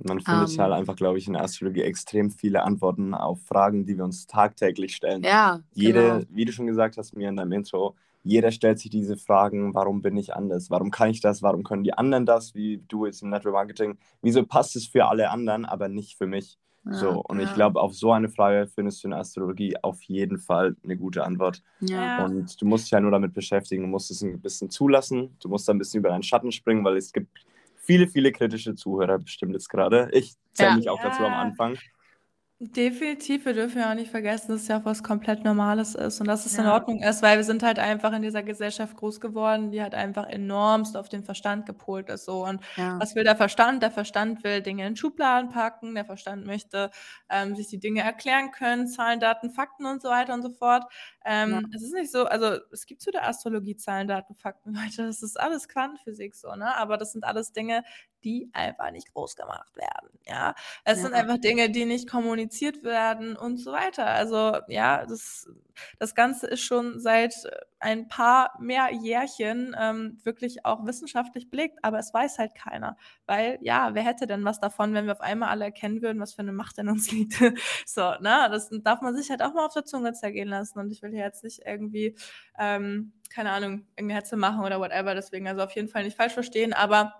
man findet ähm, halt einfach, glaube ich, in der Astrologie extrem viele Antworten auf Fragen, die wir uns tagtäglich stellen. Ja, Jede, genau. wie du schon gesagt hast mir in deinem Intro, jeder stellt sich diese Fragen, warum bin ich anders? Warum kann ich das? Warum können die anderen das? Wie du jetzt im Network Marketing? Wieso passt es für alle anderen, aber nicht für mich? Ja, so, und ja. ich glaube, auf so eine Frage findest du in Astrologie auf jeden Fall eine gute Antwort. Ja. Und du musst dich ja nur damit beschäftigen, du musst es ein bisschen zulassen, du musst da ein bisschen über deinen Schatten springen, weil es gibt viele, viele kritische Zuhörer bestimmt jetzt gerade. Ich zähle mich auch dazu am Anfang.
Definitiv, wir dürfen ja auch nicht vergessen, dass es ja was komplett Normales ist und dass es in Ordnung ist, weil wir sind halt einfach in dieser Gesellschaft groß geworden, die halt einfach enormst auf den Verstand gepolt ist. So. Und Ja. was will der Verstand? Der Verstand will Dinge in Schubladen packen, der Verstand möchte ähm, sich die Dinge erklären können, Zahlen, Daten, Fakten und so weiter und so fort. Ja. Ähm, es ist nicht so, also es gibt zu der Astrologie Zahlen, Daten, Fakten, Leute, das ist alles Quantenphysik so, ne? Aber das sind alles Dinge, die einfach nicht groß gemacht werden. Ja, es ja. sind einfach Dinge, die nicht kommuniziert werden und so weiter. Also ja, das, das Ganze ist schon seit ein paar mehr Jährchen ähm, wirklich auch wissenschaftlich belegt, aber es weiß halt keiner. Weil ja, wer hätte denn was davon, wenn wir auf einmal alle erkennen würden, was für eine Macht in uns liegt? so, ne, das darf man sich halt auch mal auf der Zunge zergehen lassen. Und ich will hier jetzt nicht irgendwie, ähm, keine Ahnung, irgendeine Hetze machen oder whatever. Deswegen also auf jeden Fall nicht falsch verstehen, aber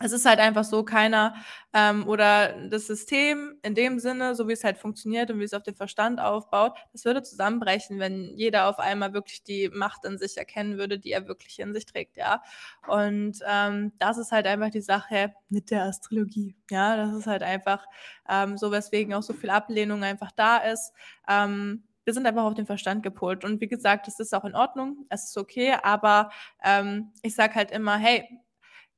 es ist halt einfach so, keiner ähm, oder das System in dem Sinne, so wie es halt funktioniert und wie es auf den Verstand aufbaut, das würde zusammenbrechen, wenn jeder auf einmal wirklich die Macht in sich erkennen würde, die er wirklich in sich trägt, ja. Und ähm, das ist halt einfach die Sache mit der Astrologie, ja. Das ist halt einfach ähm, so, weswegen auch so viel Ablehnung einfach da ist. Ähm, wir sind einfach auf den Verstand gepolt. Und wie gesagt, es ist auch in Ordnung, es ist okay, aber ähm, ich sage halt immer, hey,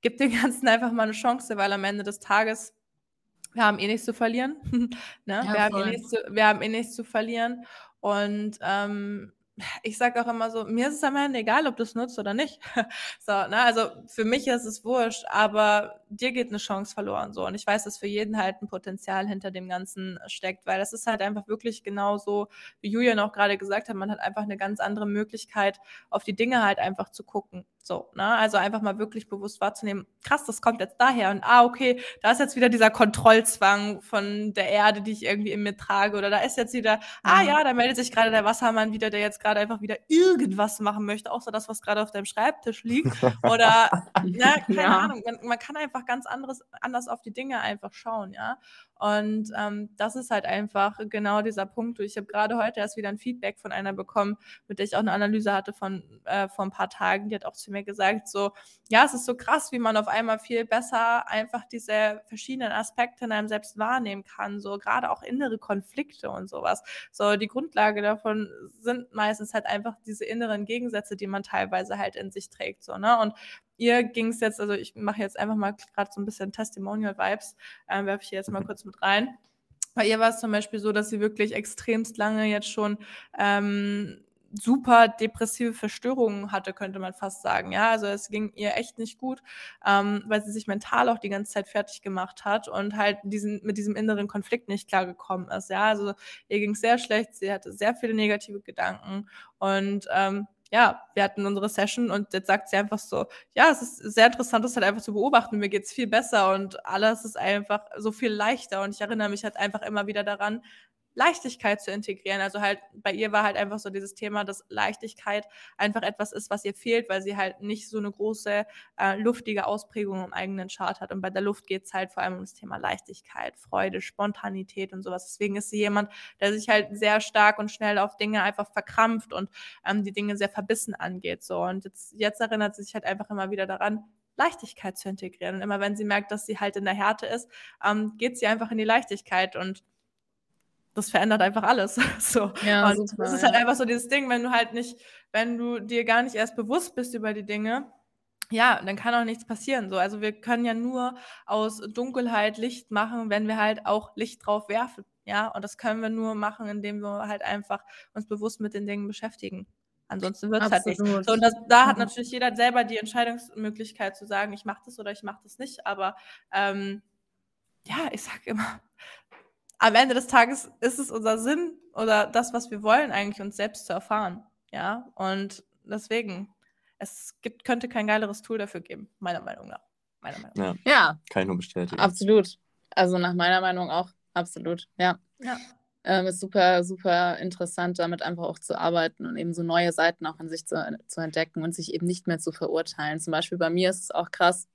gib dem Ganzen einfach mal eine Chance, weil am Ende des Tages, wir haben eh nichts zu verlieren. ne? ja, wir, haben eh nichts zu, wir haben eh nichts zu verlieren. Und ähm, ich sage auch immer so, mir ist es am Ende egal, ob du es nutzt oder nicht. so, ne? Also für mich ist es wurscht, aber dir geht eine Chance verloren so. Und ich weiß, dass für jeden halt ein Potenzial hinter dem Ganzen steckt, weil das ist halt einfach wirklich genauso, wie Julian auch gerade gesagt hat, man hat einfach eine ganz andere Möglichkeit, auf die Dinge halt einfach zu gucken. So, ne? Also einfach mal wirklich bewusst wahrzunehmen, krass, das kommt jetzt daher und ah, okay, da ist jetzt wieder dieser Kontrollzwang von der Erde, die ich irgendwie in mir trage. Oder da ist jetzt wieder, ah ja, da meldet sich gerade der Wassermann wieder, der jetzt gerade einfach wieder irgendwas machen möchte, außer das, was gerade auf deinem Schreibtisch liegt. Oder, ne, keine ja. Ahnung, man, man, kann einfach ganz anderes, anders auf die Dinge einfach schauen, ja. Und ähm, das ist halt einfach genau dieser Punkt. Ich habe gerade heute erst wieder ein Feedback von einer bekommen, mit der ich auch eine Analyse hatte von äh, vor ein paar Tagen. Die hat auch zu mir gesagt, so, ja, es ist so krass, wie man auf einmal viel besser einfach diese verschiedenen Aspekte in einem selbst wahrnehmen kann. So gerade auch innere Konflikte und sowas. So, die Grundlage davon sind meistens halt einfach diese inneren Gegensätze, die man teilweise halt in sich trägt. So, ne? Und ihr ging es jetzt, also ich mache jetzt einfach mal gerade so ein bisschen Testimonial-Vibes, ähm, werfe ich hier jetzt mal mhm. kurz mit rein. Bei ihr war es zum Beispiel so, dass sie wirklich extremst lange jetzt schon ähm, super depressive Verstörungen hatte, könnte man fast sagen. Ja, also es ging ihr echt nicht gut, ähm, weil sie sich mental auch die ganze Zeit fertig gemacht hat und halt diesen, mit diesem inneren Konflikt nicht klargekommen ist. Ja, also ihr ging sehr schlecht, sie hatte sehr viele negative Gedanken und ähm, ja, wir hatten unsere Session und jetzt sagt sie einfach so, ja, es ist sehr interessant, das halt einfach zu beobachten. Mir geht's viel besser und alles ist einfach so viel leichter. Und ich erinnere mich halt einfach immer wieder daran, Leichtigkeit zu integrieren. Also halt bei ihr war halt einfach so dieses Thema, dass Leichtigkeit einfach etwas ist, was ihr fehlt, weil sie halt nicht so eine große äh, luftige Ausprägung im eigenen Chart hat. Und bei der Luft geht es halt vor allem um das Thema Leichtigkeit, Freude, Spontanität und sowas. Deswegen ist sie jemand, der sich halt sehr stark und schnell auf Dinge einfach verkrampft und ähm, die Dinge sehr verbissen angeht. So und jetzt, jetzt erinnert sie sich halt einfach immer wieder daran, Leichtigkeit zu integrieren. Und immer wenn sie merkt, dass sie halt in der Härte ist, ähm, geht sie einfach in die Leichtigkeit und das verändert einfach alles. so. Ja, und super, das ist halt ja. einfach so dieses Ding, wenn du halt nicht, wenn du dir gar nicht erst bewusst bist über die Dinge, ja, dann kann auch nichts passieren. So, also wir können ja nur aus Dunkelheit Licht machen, wenn wir halt auch Licht drauf werfen. Ja, und das können wir nur machen, indem wir halt einfach uns bewusst mit den Dingen beschäftigen. Ansonsten wird es halt nicht. So, und das, da hat mhm. natürlich jeder selber die Entscheidungsmöglichkeit zu sagen, ich mache das oder ich mache das nicht. Aber ähm, ja, ich sage immer, am Ende des Tages ist es unser Sinn oder das, was wir wollen, eigentlich uns selbst zu erfahren. Ja, und deswegen, es gibt, könnte kein geileres Tool dafür geben, meiner Meinung nach. Meiner
Meinung nach. Ja, ja. kann ich nur bestätigen.
Absolut. Also nach meiner Meinung auch, absolut, ja. Ja. Ähm, ist super, super interessant, damit einfach auch zu arbeiten und eben so neue Seiten auch in sich zu, zu entdecken und sich eben nicht mehr zu verurteilen. Zum Beispiel bei mir ist es auch krass,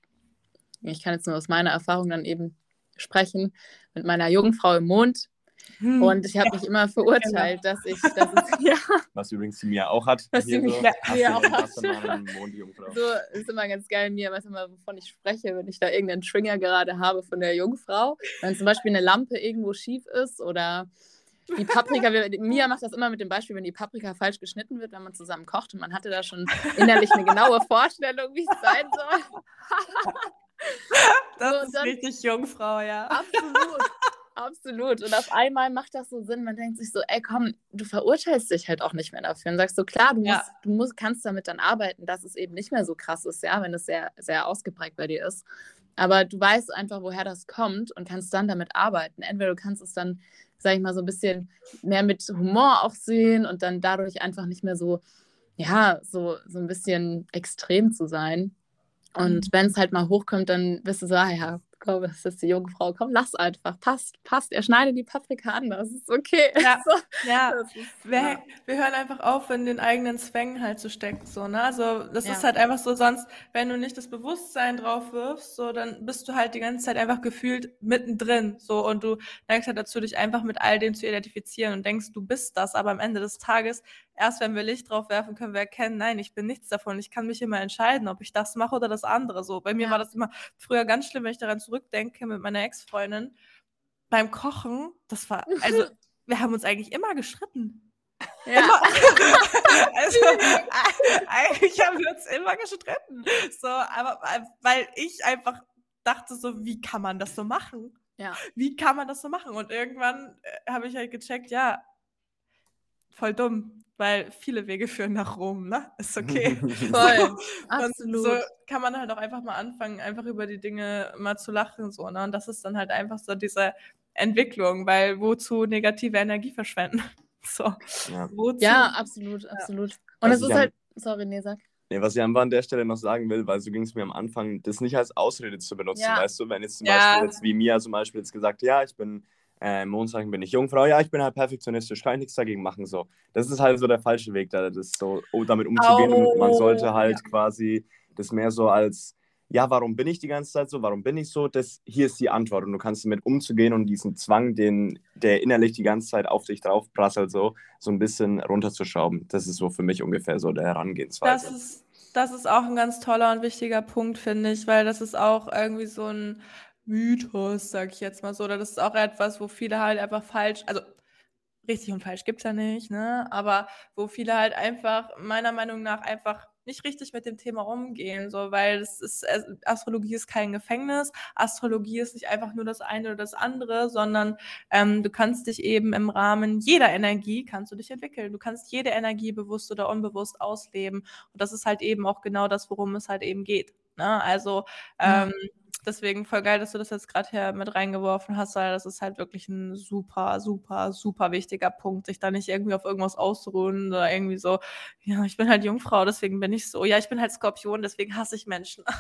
ich kann jetzt nur aus meiner Erfahrung dann eben sprechen, mit meiner Jungfrau im Mond. Hm. Und ich habe mich immer verurteilt, dass ich, dass es,
ja. Was übrigens die Mia auch hat. Was die so. Mia auch hat.
So ist immer ganz geil, Mia weiß immer, wovon ich spreche, wenn ich da irgendeinen Trigger gerade habe von der Jungfrau. Wenn zum Beispiel eine Lampe irgendwo schief ist oder die Paprika, Mia macht das immer mit dem Beispiel, wenn die Paprika falsch geschnitten wird, wenn man zusammen kocht und man hatte da schon innerlich eine genaue Vorstellung, wie es sein soll.
das so, ist richtig Jungfrau, ja.
Absolut. Absolut. Und auf einmal macht das so Sinn. Man denkt sich so, ey, komm, du verurteilst dich halt auch nicht mehr dafür. Und sagst so, klar, du, ja. musst, du musst, kannst damit dann arbeiten, dass es eben nicht mehr so krass ist, ja, wenn es sehr, sehr ausgeprägt bei dir ist. Aber du weißt einfach, woher das kommt und kannst dann damit arbeiten. Entweder du kannst es dann, sag ich mal, so ein bisschen mehr mit Humor auch sehen und dann dadurch einfach nicht mehr so, ja, so, so ein bisschen extrem zu sein. Und mhm. wenn es halt mal hochkommt, dann wirst du so, ah ja, komm, das ist die junge Frau, komm, lass einfach, passt, passt. Er schneidet die Paprika anders, ist okay.
Ja, so, ja. Ist, wir, ja. wir, hören einfach auf, in den eigenen Zwängen halt zu stecken, so, ne? Also, das ja. ist halt einfach so, sonst, wenn du nicht das Bewusstsein drauf wirfst, so, dann bist du halt die ganze Zeit einfach gefühlt mittendrin, so, und du neigst halt dazu, dich einfach mit all dem zu identifizieren und denkst, du bist das, aber am Ende des Tages erst wenn wir Licht drauf werfen, können wir erkennen, nein, ich bin nichts davon. Ich kann mich immer entscheiden, ob ich das mache oder das andere. So, bei mir ja. war das immer früher ganz schlimm, wenn ich daran zurückdenke mit meiner Ex-Freundin. Beim Kochen, das war, also, wir haben uns eigentlich immer gestritten. Ja. also, eigentlich haben wir uns immer gestritten. So, aber weil ich einfach dachte so, wie kann man das so machen? Ja. Wie kann man das so machen? Und irgendwann äh, habe ich halt gecheckt, ja, voll dumm weil viele Wege führen nach Rom, ne? Ist okay. Voll, absolut. so kann man halt auch einfach mal anfangen, einfach über die Dinge mal zu lachen, so, ne? Und das ist dann halt einfach so diese Entwicklung, weil wozu negative Energie verschwenden? So.
Ja, ja absolut, absolut. Ja. Und es ist halt, sorry, nee, sag.
Nee, was ich einfach an der Stelle noch sagen will, weil so ging es mir am Anfang, das nicht als Ausrede zu benutzen, ja. weißt du, wenn jetzt zum Beispiel jetzt wie Mia zum Beispiel jetzt gesagt, ja, ich bin äh, Mondzeichen bin ich Jungfrau, ja, ich bin halt perfektionistisch, kann ich nichts dagegen machen. So. Das ist halt so der falsche Weg, da das so oh, damit umzugehen. Oh. Und man sollte halt ja. quasi das mehr so als, ja, warum bin ich die ganze Zeit so, warum bin ich so? Das, hier ist die Antwort und du kannst damit umzugehen und diesen Zwang, den, der innerlich die ganze Zeit auf dich drauf prasselt, so, so ein bisschen runterzuschrauben. Das ist so für mich ungefähr so der Herangehensweise.
Das ist, das ist auch ein ganz toller und wichtiger Punkt, finde ich, weil das ist auch irgendwie so ein Mythos, sag ich jetzt mal so. Oder das ist auch etwas, wo viele halt einfach falsch, also richtig und falsch gibt es ja nicht, ne? Aber wo viele halt einfach, meiner Meinung nach, einfach nicht richtig mit dem Thema umgehen, so, weil es ist, äh, Astrologie ist kein Gefängnis, Astrologie ist nicht einfach nur das eine oder das andere, sondern ähm, du kannst dich eben im Rahmen jeder Energie, kannst du dich entwickeln. Du kannst jede Energie bewusst oder unbewusst ausleben. Und das ist halt eben auch genau das, worum es halt eben geht. Ne? Also ähm, mhm deswegen voll geil, dass du das jetzt gerade hier mit reingeworfen hast, weil das ist halt wirklich ein super, super, super wichtiger Punkt, sich da nicht irgendwie auf irgendwas auszuruhen oder irgendwie so, ja, ich bin halt Jungfrau, deswegen bin ich so, ja, ich bin halt Skorpion, deswegen hasse ich Menschen.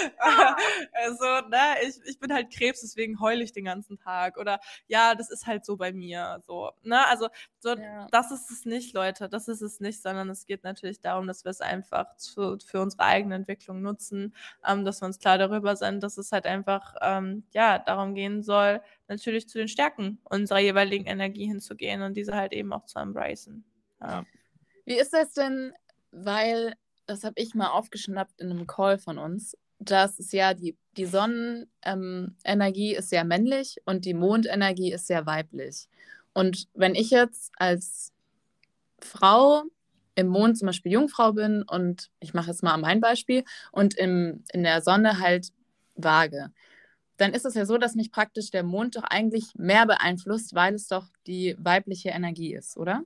Also, ne, ich, ich bin halt Krebs, deswegen heule ich den ganzen Tag. Oder ja, das ist halt so bei mir. So, ne? Also, so, ja. das ist es nicht, Leute. Das ist es nicht, sondern es geht natürlich darum, dass wir es einfach zu, für unsere eigene Entwicklung nutzen, ähm, dass wir uns klar darüber sind, dass es halt einfach ähm, ja darum gehen soll, natürlich zu den Stärken unserer jeweiligen Energie hinzugehen und diese halt eben auch zu embracen. Ja.
Wie ist das denn, weil das habe ich mal aufgeschnappt in einem Call von uns dass es ja die, die Sonnenenergie ähm, ist sehr männlich und die Mondenergie ist sehr weiblich. Und wenn ich jetzt als Frau im Mond zum Beispiel Jungfrau bin und ich mache jetzt mal mein Beispiel und im, in der Sonne halt Waage, dann ist es ja so, dass mich praktisch der Mond doch eigentlich mehr beeinflusst, weil es doch die weibliche Energie ist, oder?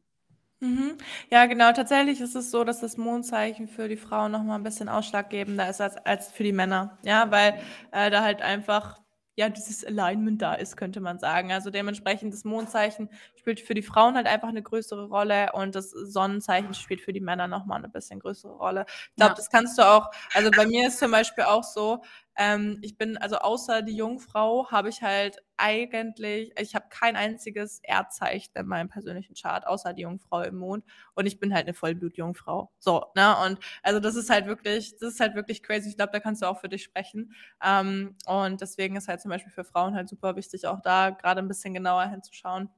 Mhm. Ja, genau. Tatsächlich ist es so, dass das Mondzeichen für die Frauen noch mal ein bisschen ausschlaggebender ist als, als für die Männer. Ja, weil äh, da halt einfach ja, dieses Alignment da ist, könnte man sagen. Also dementsprechend das Mondzeichen spielt für die Frauen halt einfach eine größere Rolle und das Sonnenzeichen spielt für die Männer nochmal eine bisschen größere Rolle. Ich glaube, ja. das kannst du auch, also bei mir ist zum Beispiel auch so, ähm, ich bin, also außer die Jungfrau, habe ich halt eigentlich, ich habe kein einziges Erdzeichen in meinem persönlichen Chart, außer die Jungfrau im Mond. Und ich bin halt eine Vollblut-Jungfrau. So, ne? Und also das ist halt wirklich, das ist halt wirklich crazy. Ich glaube, da kannst du auch für dich sprechen. Ähm, und deswegen ist halt zum Beispiel für Frauen halt super wichtig, auch da gerade ein bisschen genauer hinzuschauen.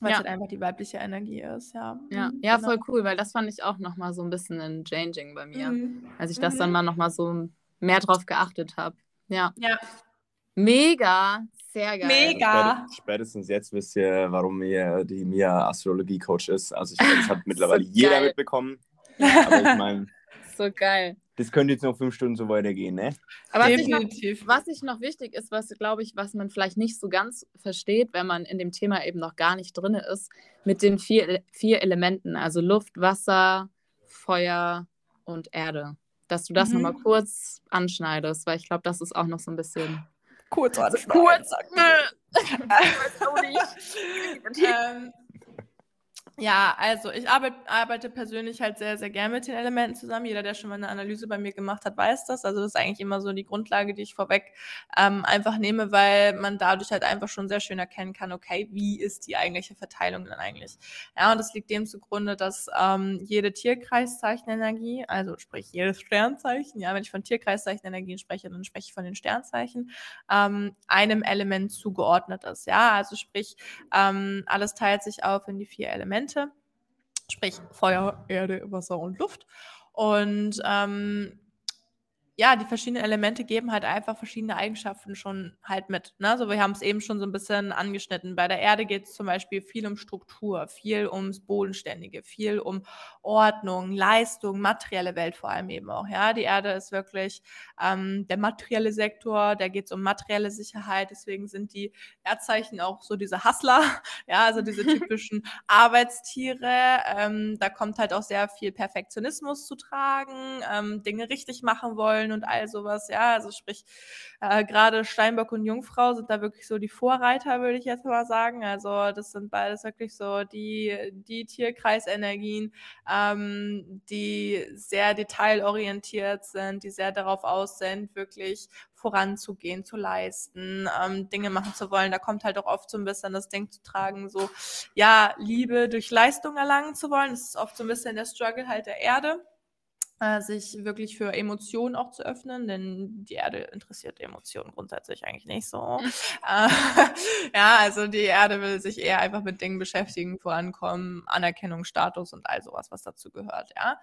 Weil ja. es halt einfach die weibliche Energie ist, ja.
Ja, mhm, ja genau. voll cool, weil das fand ich auch nochmal so ein bisschen ein Changing bei mir. Mhm. Als ich das mhm. dann mal nochmal so mehr drauf geachtet habe. Ja. ja. Mega, sehr geil.
Mega. Spätestens jetzt wisst ihr, warum mir die Mia Astrologie-Coach ist. Also ich glaube, das hat mittlerweile so jeder mitbekommen. Aber ich meine.
So geil.
Das könnte jetzt noch fünf Stunden so weitergehen, ne?
Aber Definitiv. Was, ich noch, was ich noch wichtig ist, was glaube ich, was man vielleicht nicht so ganz versteht, wenn man in dem Thema eben noch gar nicht drin ist, mit den vier, vier Elementen, also Luft, Wasser, Feuer und Erde dass du das mhm. nochmal kurz anschneidest, weil ich glaube, das ist auch noch so ein bisschen.
Kurz anschneiden. Kurz. ähm, ja, also ich arbeite, arbeite persönlich halt sehr, sehr gern mit den Elementen zusammen. Jeder, der schon mal eine Analyse bei mir gemacht hat, weiß das. Also das ist eigentlich immer so die Grundlage, die ich vorweg ähm, einfach nehme, weil man dadurch halt einfach schon sehr schön erkennen kann, okay, wie ist die eigentliche Verteilung dann eigentlich? Ja, und das liegt dem zugrunde, dass ähm, jede Tierkreiszeichenenergie, also sprich jedes Sternzeichen, ja, wenn ich von Tierkreiszeichenenergien spreche, dann spreche ich von den Sternzeichen, ähm, einem Element zugeordnet ist. Ja, also sprich, ähm, alles teilt sich auf in die vier Elemente. Elemente, sprich Feuer, Erde, Wasser und Luft. Und ähm, ja, die verschiedenen Elemente geben halt einfach verschiedene Eigenschaften schon halt mit. Ne? Also wir haben es eben schon so ein bisschen angeschnitten. Bei der Erde geht es zum Beispiel viel um Struktur, viel ums Bodenständige, viel um Ordnung, Leistung, materielle Welt vor allem eben auch. Ja, die Erde ist wirklich ähm, der materielle Sektor, da geht es um materielle Sicherheit. Deswegen sind die Erdzeichen auch so diese Hustler, ja, also diese typischen Arbeitstiere. Ähm, da kommt halt auch sehr viel Perfektionismus zu tragen, ähm, Dinge richtig machen wollen wollen und all sowas. Ja, also sprich, äh, gerade Steinbock und Jungfrau sind da wirklich so die Vorreiter, würde ich jetzt mal sagen. Also das sind beides wirklich so die, die Tierkreisenergien, ähm, die sehr detailorientiert sind, die sehr darauf aus sind, wirklich voranzugehen, zu leisten, ähm, Dinge machen zu wollen. Da kommt halt auch oft so ein bisschen das Ding zu tragen, so, ja, Liebe durch Leistung erlangen zu wollen. Das ist oft so ein bisschen der Struggle halt der Erde äh, sich wirklich für Emotionen auch zu öffnen, denn die Erde interessiert Emotionen grundsätzlich eigentlich nicht so. Mhm. Äh, ja, also die Erde will sich eher einfach mit Dingen beschäftigen, vorankommen, Anerkennung, Status und all sowas, was dazu gehört, ja.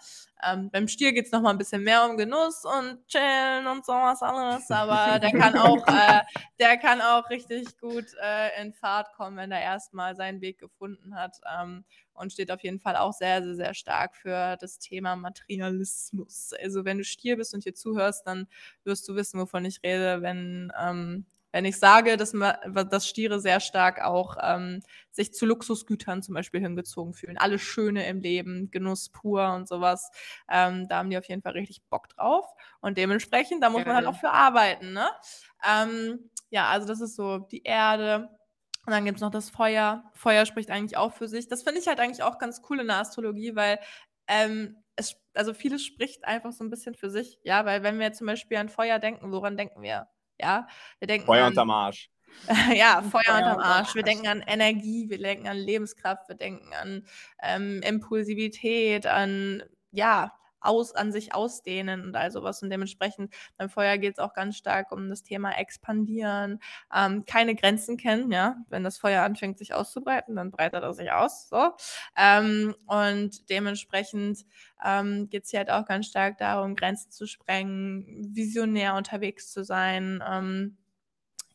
Ähm, beim Stier geht es nochmal ein bisschen mehr um Genuss und Chillen und sowas alles, aber der kann auch, äh, der kann auch richtig gut äh, in Fahrt kommen, wenn er erstmal seinen Weg gefunden hat. Ähm, und steht auf jeden Fall auch sehr, sehr, sehr stark für das Thema Materialismus. Also wenn du Stier bist und hier zuhörst, dann wirst du wissen, wovon ich rede, wenn, ähm, wenn ich sage, dass, dass Stiere sehr stark auch ähm, sich zu Luxusgütern zum Beispiel hingezogen fühlen. Alles Schöne im Leben, Genuss pur und sowas. Ähm, da haben die auf jeden Fall richtig Bock drauf. Und dementsprechend, da muss man halt auch für arbeiten. Ne? Ähm, ja, also das ist so die Erde, und dann gibt es noch das Feuer. Feuer spricht eigentlich auch für sich. Das finde ich halt eigentlich auch ganz cool in der Astrologie, weil ähm, es, also vieles spricht einfach so ein bisschen für sich. Ja, weil wenn wir zum Beispiel an Feuer denken, woran denken wir? Ja, wir denken
Feuer an, unterm Arsch.
ja, Feuer, Feuer unterm Arsch. Wir denken an Energie, wir denken an Lebenskraft, wir denken an ähm, Impulsivität, an ja, aus, an sich ausdehnen und all sowas. Und dementsprechend beim Feuer geht es auch ganz stark um das Thema Expandieren, ähm, keine Grenzen kennen, ja. Wenn das Feuer anfängt, sich auszubreiten, dann breitet er sich aus. So. Ähm, und dementsprechend ähm, geht es hier halt auch ganz stark darum, Grenzen zu sprengen, visionär unterwegs zu sein. Ähm,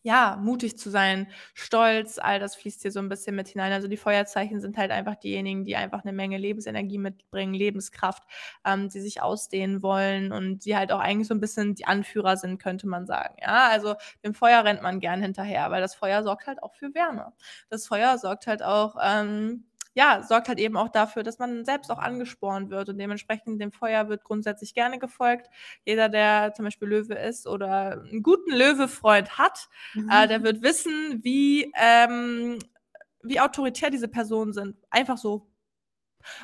ja, mutig zu sein, stolz, all das fließt hier so ein bisschen mit hinein. Also die Feuerzeichen sind halt einfach diejenigen, die einfach eine Menge Lebensenergie mitbringen, Lebenskraft, ähm, die sich ausdehnen wollen und die halt auch eigentlich so ein bisschen die Anführer sind, könnte man sagen. Ja, also dem Feuer rennt man gern hinterher, weil das Feuer sorgt halt auch für Wärme. Das Feuer sorgt halt auch ähm, ja, sorgt halt eben auch dafür, dass man selbst auch angespornt wird und dementsprechend dem Feuer wird grundsätzlich gerne gefolgt. Jeder, der zum Beispiel Löwe ist oder einen guten Löwe-Freund hat, mhm. äh, der wird wissen, wie, ähm, wie autoritär diese Personen sind. Einfach so.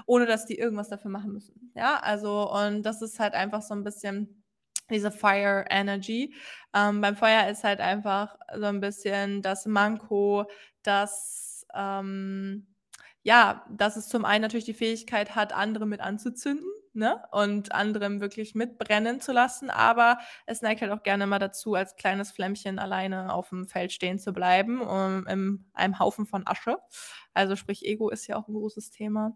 Ohne dass die irgendwas dafür machen müssen. Ja, also, und das ist halt einfach so ein bisschen diese Fire Energy. Ähm, beim Feuer ist halt einfach so ein bisschen das Manko, dass ähm, ja, dass es zum einen natürlich die Fähigkeit hat, andere mit anzuzünden ne? und anderem wirklich mitbrennen zu lassen, aber es neigt halt auch gerne mal dazu, als kleines Flämmchen alleine auf dem Feld stehen zu bleiben, um, in einem Haufen von Asche. Also sprich, Ego ist ja auch ein großes Thema.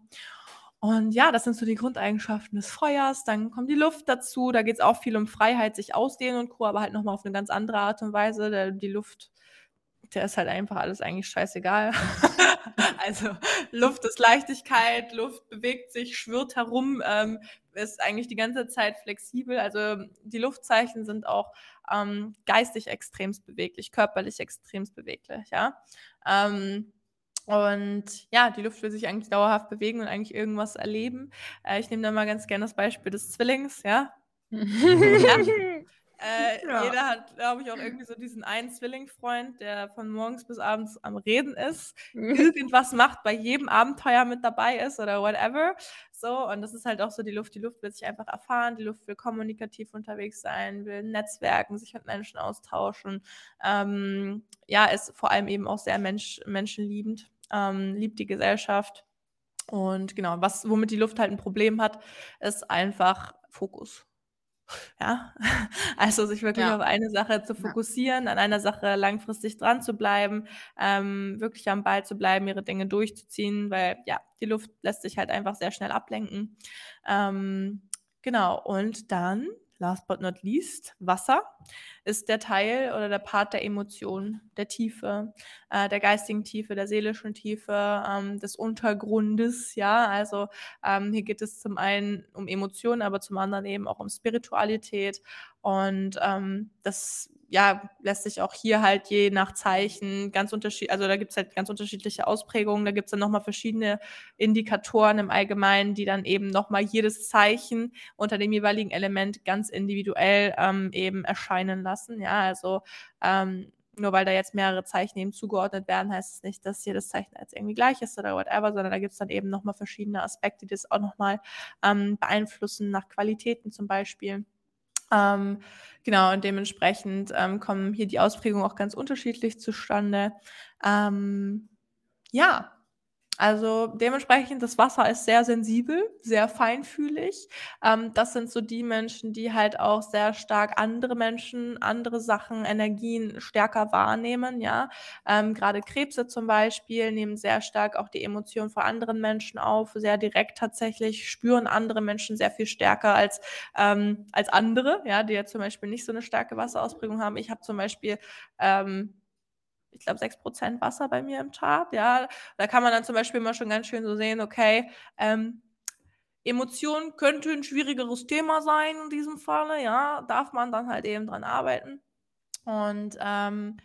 Und ja, das sind so die Grundeigenschaften des Feuers. Dann kommt die Luft dazu. Da geht es auch viel um Freiheit, sich ausdehnen und Co., aber halt nochmal auf eine ganz andere Art und Weise. Die Luft der ist halt einfach alles eigentlich scheißegal. also Luft ist Leichtigkeit, Luft bewegt sich, schwirrt herum, ähm, ist eigentlich die ganze Zeit flexibel. Also die Luftzeichen sind auch ähm, geistig extremst beweglich, körperlich extremst beweglich, ja. Ähm, und ja, die Luft will sich eigentlich dauerhaft bewegen und eigentlich irgendwas erleben. Äh, ich nehme da mal ganz gerne das Beispiel des Zwillings, ja. ja. Äh, ja. Jeder hat, glaube ich, auch irgendwie so diesen einen Zwillingfreund, der von morgens bis abends am Reden ist, irgendwas macht, bei jedem Abenteuer mit dabei ist oder whatever. So, und das ist halt auch so die Luft. Die Luft will sich einfach erfahren, die Luft will kommunikativ unterwegs sein, will netzwerken, sich mit Menschen austauschen. Ähm, ja, ist vor allem eben auch sehr Mensch, menschenliebend, ähm, liebt die Gesellschaft. Und genau, was, womit die Luft halt ein Problem hat, ist einfach Fokus. Ja, also sich wirklich ja. auf eine Sache zu fokussieren, ja. an einer Sache langfristig dran zu bleiben, ähm, wirklich am Ball zu bleiben, ihre Dinge durchzuziehen, weil ja, die Luft lässt sich halt einfach sehr schnell ablenken. Ähm, genau, und dann last but not least, Wasser ist der Teil oder der Part der Emotionen, der Tiefe, äh, der geistigen Tiefe, der seelischen Tiefe, ähm, des Untergrundes. Ja, also ähm, hier geht es zum einen um Emotionen, aber zum anderen eben auch um Spiritualität. Und ähm, das ja, lässt sich auch hier halt je nach Zeichen ganz unterschiedlich, also da gibt es halt ganz unterschiedliche Ausprägungen, da gibt es dann nochmal verschiedene Indikatoren im Allgemeinen, die dann eben nochmal jedes Zeichen unter dem jeweiligen Element ganz individuell ähm, eben erscheinen lassen. Ja, also ähm, nur weil da jetzt mehrere Zeichen eben zugeordnet werden, heißt es nicht, dass jedes Zeichen jetzt irgendwie gleich ist oder whatever, sondern da gibt es dann eben nochmal verschiedene Aspekte, die das auch nochmal ähm, beeinflussen, nach Qualitäten zum Beispiel. Ähm, genau, und dementsprechend ähm, kommen hier die Ausprägungen auch ganz unterschiedlich zustande. Ähm, ja, also dementsprechend, das Wasser ist sehr sensibel, sehr feinfühlig. Ähm, das sind so die Menschen, die halt auch sehr stark andere Menschen, andere Sachen, Energien stärker wahrnehmen, ja. Ähm, Gerade Krebse zum Beispiel nehmen sehr stark auch die Emotionen von anderen Menschen auf, sehr direkt tatsächlich, spüren andere Menschen sehr viel stärker als, ähm, als andere, ja, die ja zum Beispiel nicht so eine starke Wasserausprägung haben. Ich habe zum Beispiel ähm, ich glaube, 6% Wasser bei mir im Chart. Ja, da kann man dann zum Beispiel mal schon ganz schön so sehen, okay, ähm, Emotionen könnte ein schwierigeres Thema sein in diesem Falle, ja, darf man dann halt eben dran arbeiten. Und ähm,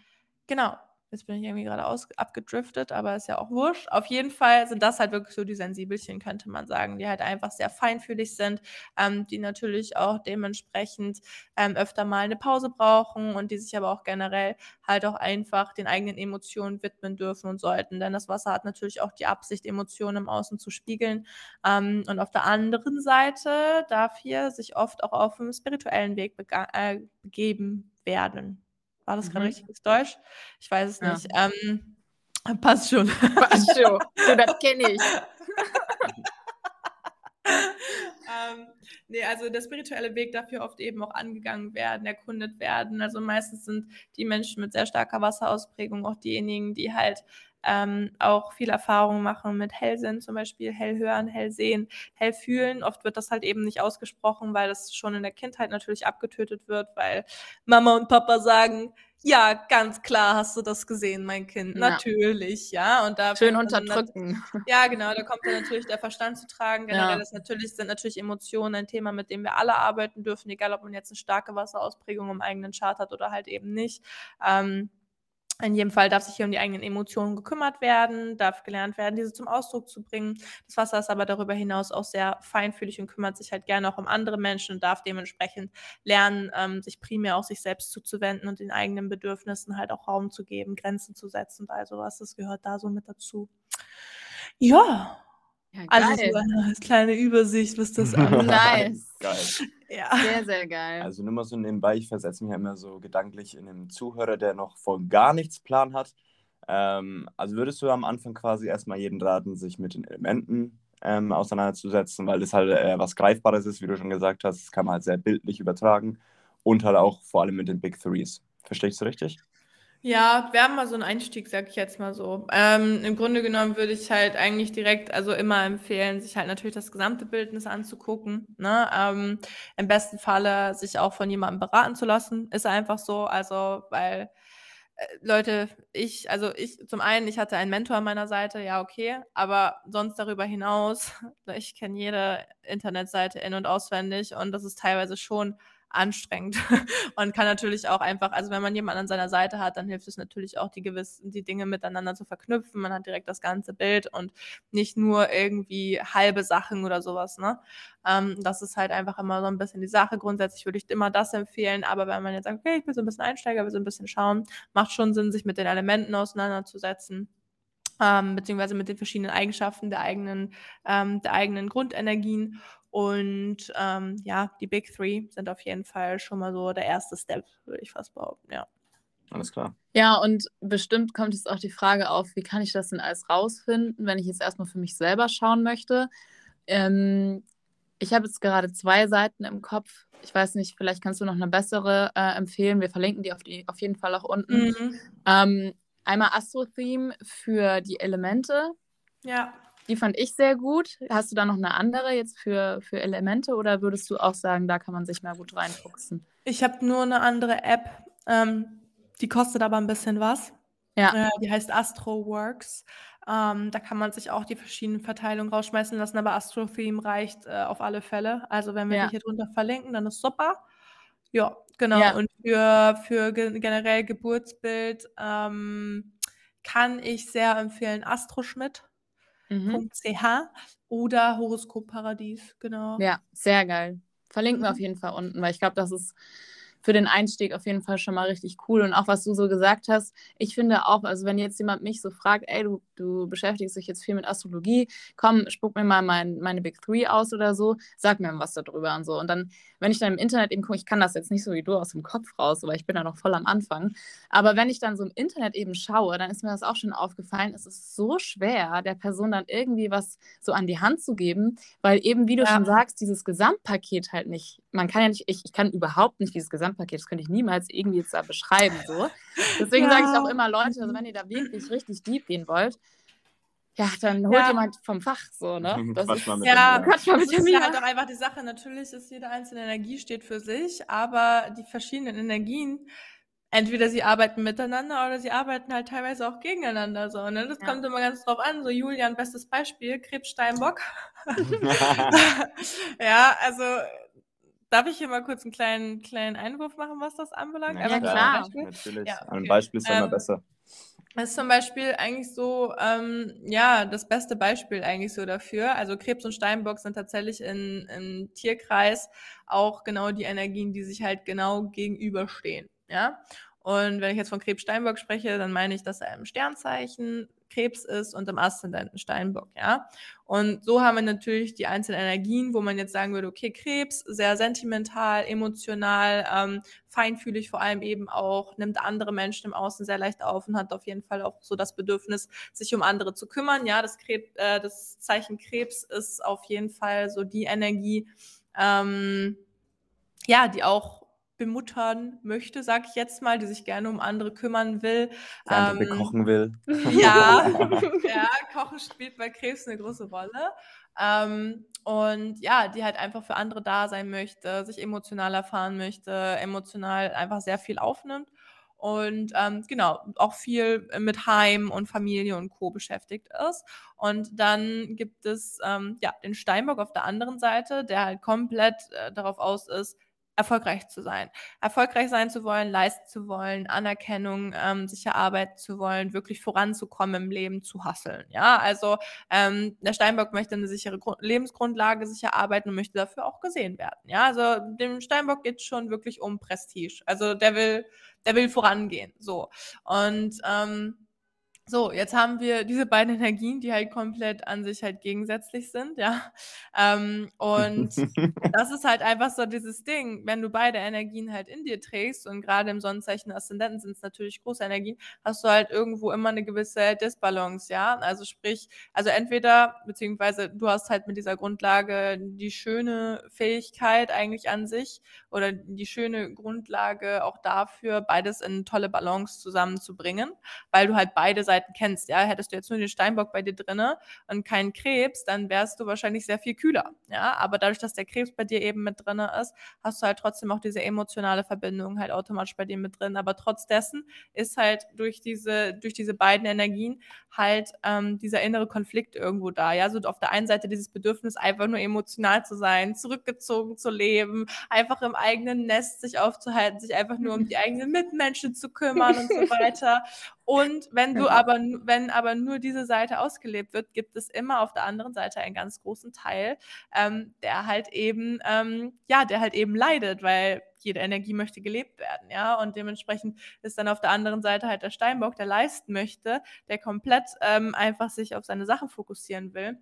genau, Jetzt bin ich irgendwie gerade abgedriftet, aber ist ja auch wurscht. Auf jeden Fall sind das halt wirklich so die Sensibelchen, könnte man sagen, die halt einfach sehr feinfühlig sind, ähm, die natürlich auch dementsprechend ähm, öfter mal eine Pause brauchen und die sich aber auch generell halt auch einfach den eigenen Emotionen widmen dürfen und sollten. Denn das Wasser hat natürlich auch die Absicht, Emotionen im Außen zu spiegeln. Ähm, und auf der anderen Seite darf hier sich oft auch auf dem spirituellen Weg äh, begeben werden. War das gerade mhm. richtiges Deutsch? Ich weiß es ja. nicht. Ähm, passt schon. Passt schon. So, das kenne ich. ähm, nee, also der spirituelle Weg darf hier oft eben auch angegangen werden, erkundet werden. Also meistens sind die Menschen mit sehr starker Wasserausprägung auch diejenigen, die halt ähm, auch viel Erfahrung machen mit Hellsinn, zum Beispiel Hellhören, Hellsehen, Hellfühlen. Oft wird das halt eben nicht ausgesprochen, weil das schon in der Kindheit natürlich abgetötet wird, weil Mama und Papa sagen, ja, ganz klar hast du das gesehen, mein Kind. Ja. Natürlich, ja. Und da
Schön unterdrücken.
ja, genau, da kommt dann natürlich der Verstand zu tragen. Generell ja. ist natürlich, sind natürlich Emotionen ein Thema, mit dem wir alle arbeiten dürfen, egal ob man jetzt eine starke Wasserausprägung im eigenen Chart hat oder halt eben nicht. Ähm, in jedem Fall darf sich hier um die eigenen Emotionen gekümmert werden, darf gelernt werden, diese zum Ausdruck zu bringen. Das Wasser ist aber darüber hinaus auch sehr feinfühlig und kümmert sich halt gerne auch um andere Menschen und darf dementsprechend lernen, ähm, sich primär auch sich selbst zuzuwenden und den eigenen Bedürfnissen halt auch Raum zu geben, Grenzen zu setzen und all sowas. Das gehört da so mit dazu. Ja, ja, also so eine kleine Übersicht, was das angeht. nice.
Geil. Ja. Sehr, sehr geil. Also nur mal so nebenbei, ich versetze mich ja immer so gedanklich in einen Zuhörer, der noch von gar nichts Plan hat. Ähm, also würdest du am Anfang quasi erstmal jeden raten, sich mit den Elementen ähm, auseinanderzusetzen, weil das halt äh, was Greifbares ist, wie du schon gesagt hast. Das kann man halt sehr bildlich übertragen und halt auch vor allem mit den Big Threes. Verstehst du richtig?
Ja, wäre mal so ein Einstieg, sag ich jetzt mal so. Ähm, Im Grunde genommen würde ich halt eigentlich direkt, also immer empfehlen, sich halt natürlich das gesamte Bildnis anzugucken. Ne? Ähm, Im besten Falle sich auch von jemandem beraten zu lassen, ist einfach so. Also, weil äh, Leute, ich, also ich, zum einen, ich hatte einen Mentor an meiner Seite, ja, okay, aber sonst darüber hinaus, ich kenne jede Internetseite in- und auswendig und das ist teilweise schon anstrengend und kann natürlich auch einfach, also wenn man jemanden an seiner Seite hat, dann hilft es natürlich auch, die gewissen, die Dinge miteinander zu verknüpfen. Man hat direkt das ganze Bild und nicht nur irgendwie halbe Sachen oder sowas, ne? Ähm, das ist halt einfach immer so ein bisschen die Sache. Grundsätzlich würde ich immer das empfehlen, aber wenn man jetzt sagt, okay, ich will so ein bisschen Einsteiger, will so ein bisschen schauen, macht schon Sinn, sich mit den Elementen auseinanderzusetzen. Ähm, beziehungsweise mit den verschiedenen Eigenschaften der eigenen, ähm, der eigenen Grundenergien. Und ähm, ja, die Big Three sind auf jeden Fall schon mal so der erste Step, würde ich fast behaupten, ja.
Alles klar.
Ja, und bestimmt kommt jetzt auch die Frage auf, wie kann ich das denn alles rausfinden, wenn ich jetzt erstmal für mich selber schauen möchte. Ähm, ich habe jetzt gerade zwei Seiten im Kopf. Ich weiß nicht, vielleicht kannst du noch eine bessere äh, empfehlen. Wir verlinken die auf, die auf jeden Fall auch unten. Mhm. Ähm, einmal Astro-Theme für die Elemente.
Ja.
Die fand ich sehr gut. Hast du da noch eine andere jetzt für, für Elemente oder würdest du auch sagen, da kann man sich mal gut reinfuchsen?
Ich habe nur eine andere App, ähm, die kostet aber ein bisschen was. Ja. Äh, die heißt AstroWorks. Ähm, da kann man sich auch die verschiedenen Verteilungen rausschmeißen lassen, aber AstroTheme reicht äh, auf alle Fälle. Also wenn wir ja. die hier drunter verlinken, dann ist super. Ja, genau. Ja. Und für, für generell Geburtsbild ähm, kann ich sehr empfehlen Astroschmidt mhm. oder Horoskopparadies, genau.
Ja, sehr geil. Verlinken mhm. wir auf jeden Fall unten, weil ich glaube, das ist für den Einstieg auf jeden Fall schon mal richtig cool. Und auch was du so gesagt hast, ich finde auch, also wenn jetzt jemand mich so fragt, ey, du, du beschäftigst dich jetzt viel mit Astrologie, komm, spuck mir mal mein, meine Big Three aus oder so, sag mir was darüber und so. Und dann, wenn ich dann im Internet eben gucke, ich kann das jetzt nicht so wie du aus dem Kopf raus, weil ich bin da noch voll am Anfang. Aber wenn ich dann so im Internet eben schaue, dann ist mir das auch schon aufgefallen, es ist so schwer, der Person dann irgendwie was so an die Hand zu geben, weil eben, wie du ja. schon sagst, dieses Gesamtpaket halt nicht, man kann ja nicht, ich, ich kann überhaupt nicht dieses Gesamtpaket. Das könnte ich niemals irgendwie jetzt da beschreiben. So. Deswegen ja. sage ich auch immer, Leute, also wenn ihr da wirklich richtig deep gehen wollt, ja, dann holt ja. jemand vom Fach so, ne? Das
ist, mal mit ja, Quatsch mal mit das ist ja halt auch einfach die Sache. Natürlich ist jede einzelne Energie steht für sich, aber die verschiedenen Energien, entweder sie arbeiten miteinander oder sie arbeiten halt teilweise auch gegeneinander. So, ne? Das ja. kommt immer ganz drauf an. So Julian, bestes Beispiel, Krebs Steinbock. ja, also Darf ich hier mal kurz einen kleinen, kleinen Einwurf machen, was das anbelangt?
Ja, klar. Natürlich. Ja, okay. Ein Beispiel ist immer ähm, besser.
Das ist zum Beispiel eigentlich so, ähm, ja, das beste Beispiel eigentlich so dafür. Also Krebs und Steinbock sind tatsächlich in, im Tierkreis auch genau die Energien, die sich halt genau gegenüberstehen. Ja. Und wenn ich jetzt von Krebs Steinbock spreche, dann meine ich, dass er im Sternzeichen Krebs ist und im Aszendenten Steinbock, ja. Und so haben wir natürlich die einzelnen Energien, wo man jetzt sagen würde, okay, Krebs, sehr sentimental, emotional, ähm, feinfühlig vor allem eben auch, nimmt andere Menschen im Außen sehr leicht auf und hat auf jeden Fall auch so das Bedürfnis, sich um andere zu kümmern. Ja, das, Krebs, äh, das Zeichen Krebs ist auf jeden Fall so die Energie, ähm, ja, die auch bemuttern möchte, sag ich jetzt mal, die sich gerne um andere kümmern will.
Ähm, bekochen will.
Ja, ja, Kochen spielt bei Krebs eine große Rolle. Ähm, und ja, die halt einfach für andere da sein möchte, sich emotional erfahren möchte, emotional einfach sehr viel aufnimmt und ähm, genau, auch viel mit Heim und Familie und Co. beschäftigt ist. Und dann gibt es ähm, ja den Steinbock auf der anderen Seite, der halt komplett äh, darauf aus ist, erfolgreich zu sein. Erfolgreich sein zu wollen, leisten zu wollen, Anerkennung ähm, sich erarbeiten zu wollen, wirklich voranzukommen im Leben, zu hasseln. Ja, also ähm, der Steinbock möchte eine sichere Grund Lebensgrundlage sich erarbeiten und möchte dafür auch gesehen werden. Ja, also dem Steinbock geht es schon wirklich um Prestige. Also der will, der will vorangehen. So. Und ähm, so, jetzt haben wir diese beiden Energien, die halt komplett an sich halt gegensätzlich sind, ja. Ähm, und das ist halt einfach so dieses Ding, wenn du beide Energien halt in dir trägst und gerade im Sonnenzeichen Aszendenten sind es natürlich große Energien, hast du halt irgendwo immer eine gewisse Disbalance, ja. Also sprich, also entweder, beziehungsweise du hast halt mit dieser Grundlage die schöne Fähigkeit eigentlich an sich oder die schöne Grundlage auch dafür, beides in tolle Balance zusammenzubringen, weil du halt beide Seiten Seiten kennst. Ja, hättest du jetzt nur den Steinbock bei dir drinne und keinen Krebs, dann wärst du wahrscheinlich sehr viel kühler. Ja, aber dadurch, dass der Krebs bei dir eben mit drinne ist, hast du halt trotzdem auch diese emotionale Verbindung halt automatisch bei dir mit drin. Aber trotz dessen ist halt durch diese, durch diese beiden Energien halt ähm, dieser innere Konflikt irgendwo da. Ja, so auf der einen Seite dieses Bedürfnis, einfach nur emotional zu sein, zurückgezogen zu leben, einfach im eigenen Nest sich aufzuhalten, sich einfach nur um die eigenen Mitmenschen zu kümmern und so weiter. Und wenn du aber, wenn aber nur diese Seite ausgelebt wird, gibt es immer auf der anderen Seite einen ganz großen Teil, ähm, der halt eben, ähm, ja, der halt eben leidet, weil jede Energie möchte gelebt werden, ja. Und dementsprechend ist dann auf der anderen Seite halt der Steinbock, der leisten möchte, der komplett ähm, einfach sich auf seine Sachen fokussieren will.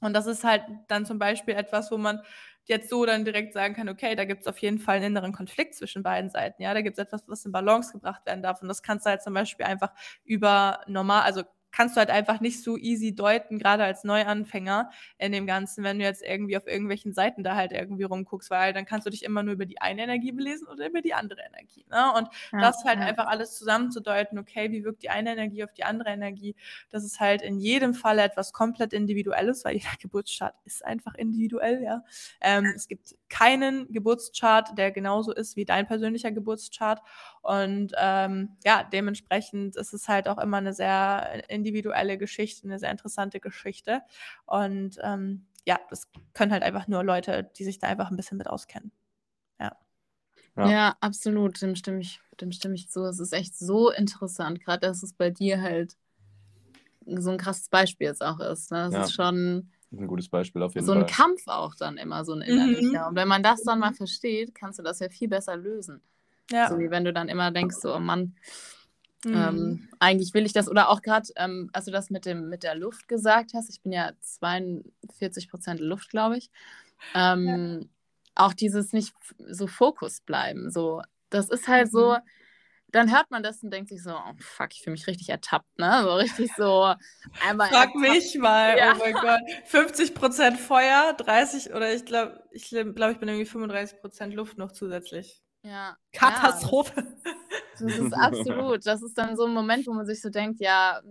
Und das ist halt dann zum Beispiel etwas, wo man jetzt so dann direkt sagen kann, okay, da gibt es auf jeden Fall einen inneren Konflikt zwischen beiden Seiten. Ja, da gibt es etwas, was in Balance gebracht werden darf. Und das kannst du halt zum Beispiel einfach über normal, also kannst du halt einfach nicht so easy deuten, gerade als Neuanfänger in dem Ganzen, wenn du jetzt irgendwie auf irgendwelchen Seiten da halt irgendwie rumguckst, weil dann kannst du dich immer nur über die eine Energie belesen oder über die andere Energie. Ne? Und ja, das halt ja. einfach alles zusammenzudeuten, okay, wie wirkt die eine Energie auf die andere Energie, das ist halt in jedem Fall etwas komplett Individuelles, weil jeder Geburtsstart ist einfach individuell, ja. Ähm, es gibt keinen Geburtschart, der genauso ist wie dein persönlicher Geburtschart. Und ähm, ja, dementsprechend ist es halt auch immer eine sehr individuelle Geschichte, eine sehr interessante Geschichte. Und ähm, ja, das können halt einfach nur Leute, die sich da einfach ein bisschen mit auskennen. Ja.
Ja, ja absolut. Dem stimme ich, dem stimme ich zu. Es ist echt so interessant, gerade dass es bei dir halt so ein krasses Beispiel jetzt auch ist. Ne? Das ja. ist schon
ein gutes Beispiel auf jeden
so
Fall.
So ein Kampf auch dann immer, so ein innerlicher. Mhm. Und wenn man das dann mal versteht, kannst du das ja viel besser lösen. Ja. So wie wenn du dann immer denkst, so, oh Mann, ähm, mhm. ähm, eigentlich will ich das. Oder auch gerade, ähm, als du das mit, dem, mit der Luft gesagt hast, ich bin ja 42 Prozent Luft, glaube ich. Ähm, ja. Auch dieses nicht so Fokus bleiben. So, das ist halt mhm. so dann hört man das und denkt sich so, oh, fuck, ich fühle mich richtig ertappt, ne? So richtig so
einmal. Frag ertappt. mich mal, ja. oh mein Gott. 50 Prozent Feuer, 30 oder ich glaube, ich glaube, ich bin irgendwie 35 Prozent Luft noch zusätzlich.
Ja.
Katastrophe.
Ja, das, ist absolut. Das ist dann so ein Moment, wo man sich so denkt, ja,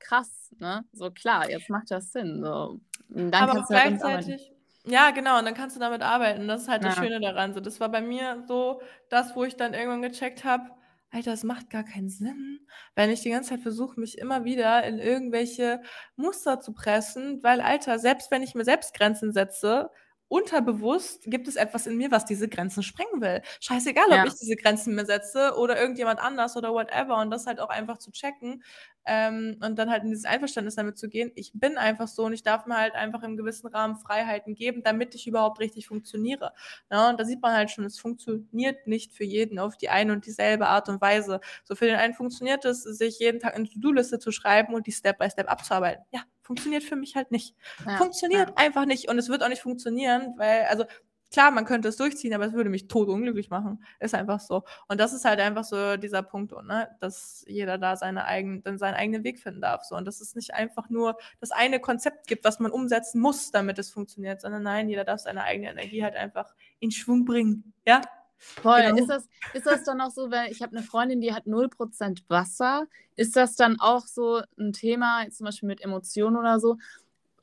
krass, ne? So klar, jetzt macht das Sinn. So.
Dann Aber auch halt gleichzeitig. Ja, genau, und dann kannst du damit arbeiten. Das ist halt ja. das Schöne daran. So, das war bei mir so das, wo ich dann irgendwann gecheckt habe, Alter, das macht gar keinen Sinn, wenn ich die ganze Zeit versuche, mich immer wieder in irgendwelche Muster zu pressen, weil, Alter, selbst wenn ich mir selbst Grenzen setze, unterbewusst gibt es etwas in mir, was diese Grenzen sprengen will. Scheißegal, ja. ob ich diese Grenzen mir setze oder irgendjemand anders oder whatever und das halt auch einfach zu checken ähm, und dann halt in dieses Einverständnis damit zu gehen. Ich bin einfach so und ich darf mir halt einfach im gewissen Rahmen Freiheiten geben, damit ich überhaupt richtig funktioniere. Ja, und da sieht man halt schon, es funktioniert nicht für jeden auf die eine und dieselbe Art und Weise. So für den einen funktioniert es, sich jeden Tag eine To-Do-Liste zu schreiben und die Step by Step abzuarbeiten. Ja, funktioniert für mich halt nicht. Ja, funktioniert ja. einfach nicht. Und es wird auch nicht funktionieren, weil, also klar, man könnte es durchziehen, aber es würde mich tot unglücklich machen. Ist einfach so. Und das ist halt einfach so dieser Punkt, ne? dass jeder da seine eigenen, dann seinen eigenen Weg finden darf. So. Und dass es nicht einfach nur das eine Konzept gibt, was man umsetzen muss, damit es funktioniert, sondern nein, jeder darf seine eigene Energie halt einfach in Schwung bringen. Ja,
Voll. Genau. Ist, das, ist das dann auch so, weil ich habe eine Freundin, die hat 0% Wasser. Ist das dann auch so ein Thema, zum Beispiel mit Emotionen oder so,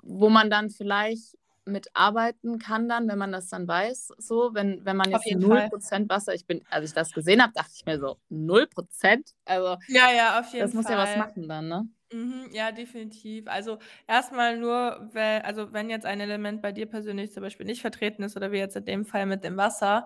wo man dann vielleicht mitarbeiten kann dann, wenn man das dann weiß, so, wenn, wenn man jetzt 0% Fall. Wasser, ich bin, als ich das gesehen habe, dachte ich mir so, 0%? Also,
ja, ja, auf jeden Fall.
Das muss ja was machen dann, ne?
Mhm, ja, definitiv. Also erstmal nur, wenn, also wenn jetzt ein Element bei dir persönlich zum Beispiel nicht vertreten ist oder wie jetzt in dem Fall mit dem Wasser,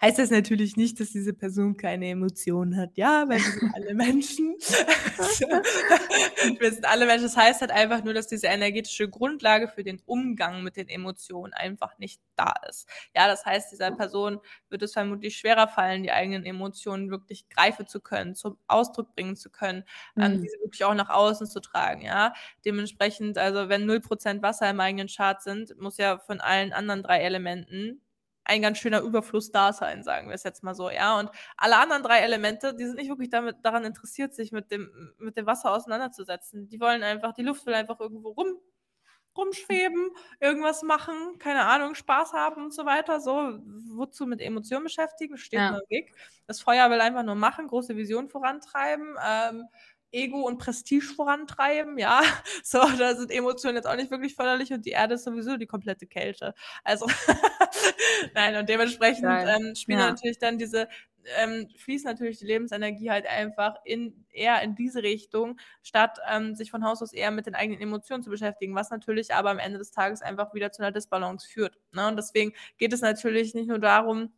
heißt das natürlich nicht, dass diese Person keine Emotionen hat. Ja, weil wir sind alle Menschen. wir sind alle Menschen. Das heißt halt einfach nur, dass diese energetische Grundlage für den Umgang mit den Emotionen einfach nicht da ist. Ja, das heißt, dieser Person wird es vermutlich schwerer fallen, die eigenen Emotionen wirklich greifen zu können, zum Ausdruck bringen zu können, mhm. diese wirklich auch nach außen zu tragen. Ja, dementsprechend, also wenn 0% Wasser im eigenen Chart sind, muss ja von allen anderen drei Elementen ein ganz schöner Überfluss da sein, sagen wir es jetzt mal so, ja. Und alle anderen drei Elemente, die sind nicht wirklich damit, daran interessiert, sich mit dem, mit dem Wasser auseinanderzusetzen. Die wollen einfach, die Luft will einfach irgendwo rum, rumschweben, irgendwas machen, keine Ahnung, Spaß haben und so weiter. So, wozu mit Emotionen beschäftigen, steht ja. nur Weg. Das Feuer will einfach nur machen, große Vision vorantreiben. Ähm, Ego und Prestige vorantreiben, ja. So, da sind Emotionen jetzt auch nicht wirklich förderlich und die Erde ist sowieso die komplette Kälte. Also, nein, und dementsprechend ähm, spielen ja. natürlich dann diese, ähm, fließt natürlich die Lebensenergie halt einfach in, eher in diese Richtung, statt ähm, sich von Haus aus eher mit den eigenen Emotionen zu beschäftigen, was natürlich aber am Ende des Tages einfach wieder zu einer Disbalance führt. Ne? Und deswegen geht es natürlich nicht nur darum,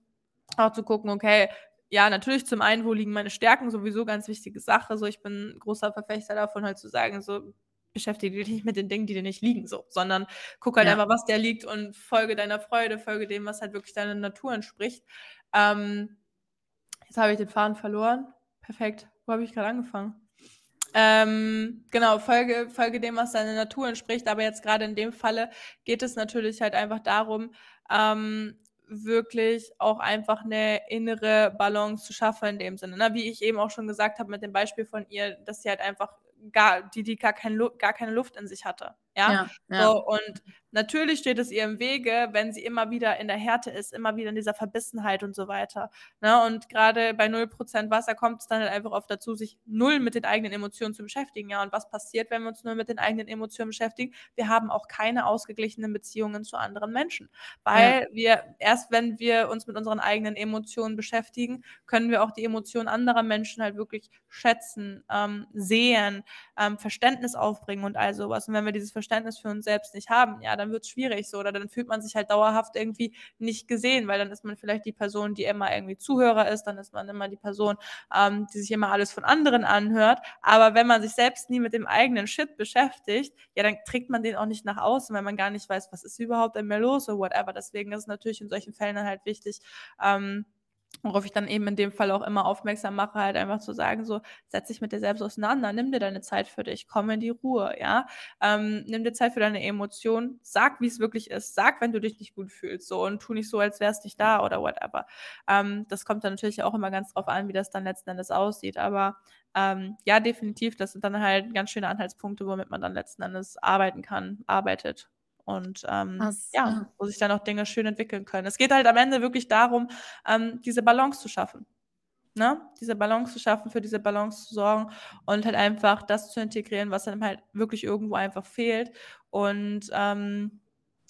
auch zu gucken, okay, ja, natürlich zum einen, wo liegen meine Stärken, sowieso ganz wichtige Sache. So, ich bin großer Verfechter davon, halt zu sagen, so, beschäftige dich nicht mit den Dingen, die dir nicht liegen, so, sondern guck halt ja. einfach, was der liegt und folge deiner Freude, folge dem, was halt wirklich deiner Natur entspricht. Ähm, jetzt habe ich den Faden verloren. Perfekt. Wo habe ich gerade angefangen? Ähm, genau, folge, folge dem, was deiner Natur entspricht. Aber jetzt gerade in dem Falle geht es natürlich halt einfach darum, ähm, wirklich auch einfach eine innere Balance zu schaffen in dem Sinne. Ne? Wie ich eben auch schon gesagt habe mit dem Beispiel von ihr, dass sie halt einfach gar, die, die gar, kein, gar keine Luft in sich hatte. Ja. ja, ja. So, und Natürlich steht es ihr im Wege, wenn sie immer wieder in der Härte ist, immer wieder in dieser Verbissenheit und so weiter. Ne? Und gerade bei 0% Wasser kommt es dann halt einfach oft dazu, sich null mit den eigenen Emotionen zu beschäftigen. Ja, und was passiert, wenn wir uns nur mit den eigenen Emotionen beschäftigen? Wir haben auch keine ausgeglichenen Beziehungen zu anderen Menschen. Weil ja. wir, erst wenn wir uns mit unseren eigenen Emotionen beschäftigen, können wir auch die Emotionen anderer Menschen halt wirklich schätzen, ähm, sehen, ähm, Verständnis aufbringen und all sowas. Und wenn wir dieses Verständnis für uns selbst nicht haben, ja, dann wird es schwierig so oder dann fühlt man sich halt dauerhaft irgendwie nicht gesehen, weil dann ist man vielleicht die Person, die immer irgendwie Zuhörer ist, dann ist man immer die Person, ähm, die sich immer alles von anderen anhört. Aber wenn man sich selbst nie mit dem eigenen Shit beschäftigt, ja, dann trägt man den auch nicht nach außen, weil man gar nicht weiß, was ist überhaupt in mir los oder whatever. Deswegen ist es natürlich in solchen Fällen dann halt wichtig, ähm, worauf ich dann eben in dem Fall auch immer aufmerksam mache, halt einfach zu sagen, so, setz dich mit dir selbst auseinander, nimm dir deine Zeit für dich, komm in die Ruhe, ja, ähm, nimm dir Zeit für deine Emotionen, sag, wie es wirklich ist, sag, wenn du dich nicht gut fühlst, so, und tu nicht so, als wärst nicht da oder whatever. Ähm, das kommt dann natürlich auch immer ganz drauf an, wie das dann letzten Endes aussieht, aber ähm, ja, definitiv, das sind dann halt ganz schöne Anhaltspunkte, womit man dann letzten Endes arbeiten kann, arbeitet und ähm, Was, ja, ja, wo sich dann auch Dinge schön entwickeln können. Es geht halt am Ende wirklich darum, ähm, diese Balance zu schaffen. Ne? Diese Balance zu schaffen, für diese Balance zu sorgen und halt einfach das zu integrieren, was dann halt wirklich irgendwo einfach fehlt und ähm,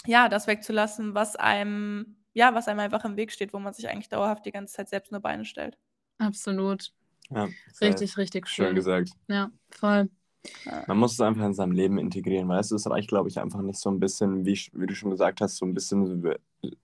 ja, das wegzulassen, was einem, ja, was einem einfach im Weg steht, wo man sich eigentlich dauerhaft die ganze Zeit selbst nur Beine stellt.
Absolut. Ja, richtig, richtig schön.
Schön gesagt.
Ja, voll.
Man muss es einfach in seinem Leben integrieren, weißt du, es reicht, glaube ich, einfach nicht so ein bisschen, wie, wie du schon gesagt hast, so ein bisschen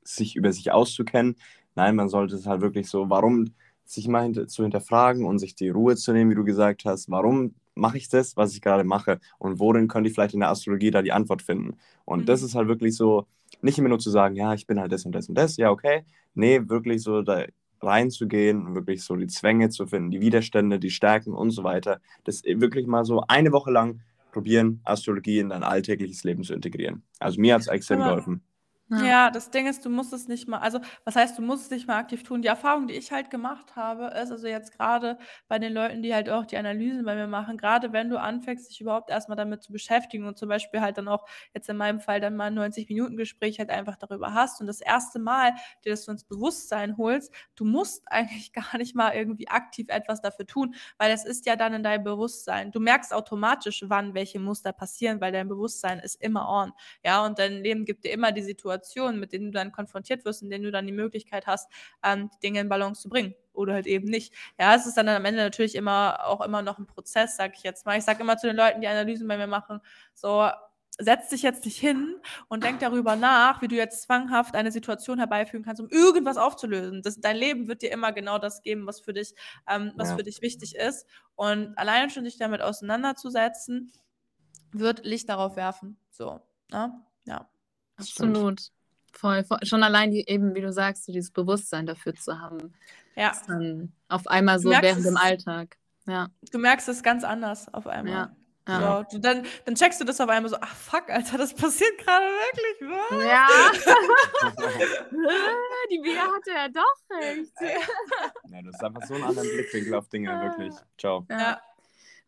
sich über sich auszukennen. Nein, man sollte es halt wirklich so, warum sich mal hinter, zu hinterfragen und sich die Ruhe zu nehmen, wie du gesagt hast, warum mache ich das, was ich gerade mache und worin könnte ich vielleicht in der Astrologie da die Antwort finden. Und mhm. das ist halt wirklich so, nicht immer nur zu sagen, ja, ich bin halt das und das und das, ja, okay. Nee, wirklich so, da reinzugehen und wirklich so die Zwänge zu finden, die Widerstände, die Stärken und so weiter. Das wirklich mal so eine Woche lang probieren, Astrologie in dein alltägliches Leben zu integrieren. Also mir hat es extrem geholfen.
Ja. ja. das Ding ist, du musst es nicht mal, also was heißt, du musst es nicht mal aktiv tun. Die Erfahrung, die ich halt gemacht habe, ist also jetzt gerade bei den Leuten, die halt auch die Analysen bei mir machen, gerade wenn du anfängst, dich überhaupt erstmal damit zu beschäftigen und zum Beispiel halt dann auch jetzt in meinem Fall dann mal ein 90-Minuten-Gespräch halt einfach darüber hast und das erste Mal dir das so ins Bewusstsein holst, du musst eigentlich gar nicht mal irgendwie aktiv etwas dafür tun, weil es ist ja dann in deinem Bewusstsein. Du merkst automatisch, wann welche Muster passieren, weil dein Bewusstsein ist immer on. Ja, und dein Leben gibt dir immer die Situation, Situationen, mit denen du dann konfrontiert wirst, in denen du dann die Möglichkeit hast, ähm, die Dinge in Balance zu bringen oder halt eben nicht. Ja, es ist dann am Ende natürlich immer auch immer noch ein Prozess, sag ich jetzt mal. Ich sage immer zu den Leuten, die Analysen bei mir machen, so setz dich jetzt nicht hin und denk darüber nach, wie du jetzt zwanghaft eine Situation herbeiführen kannst, um irgendwas aufzulösen. Das, dein Leben wird dir immer genau das geben, was für dich, ähm, was ja. für dich wichtig ist. Und allein schon dich damit auseinanderzusetzen, wird Licht darauf werfen. So, ne? ja.
Absolut. Voll, voll, Schon allein die, eben, wie du sagst, so dieses Bewusstsein dafür zu haben. Ja. Auf einmal so während es, dem Alltag. Ja.
Du merkst es ganz anders auf einmal. Ja. Ja. So, dann, dann checkst du das auf einmal so, ach fuck, Alter, das passiert gerade wirklich, was? Ja.
die Bea hatte ja doch recht.
ja, das ist einfach so ein anderer Blickwinkel auf Dinge, wirklich. Ciao. Ja.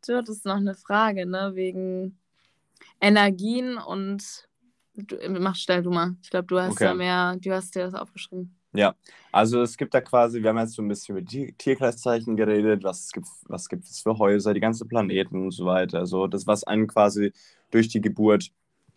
Du hattest noch eine Frage, ne, wegen Energien und du, mach stell du mal. Ich glaube, du hast okay. da mehr, du hast dir das aufgeschrieben.
Ja, also es gibt da quasi, wir haben jetzt so ein bisschen über die Tierkreiszeichen geredet, was gibt, was gibt es für Häuser, die ganzen Planeten und so weiter. Also das, was einem quasi durch die Geburt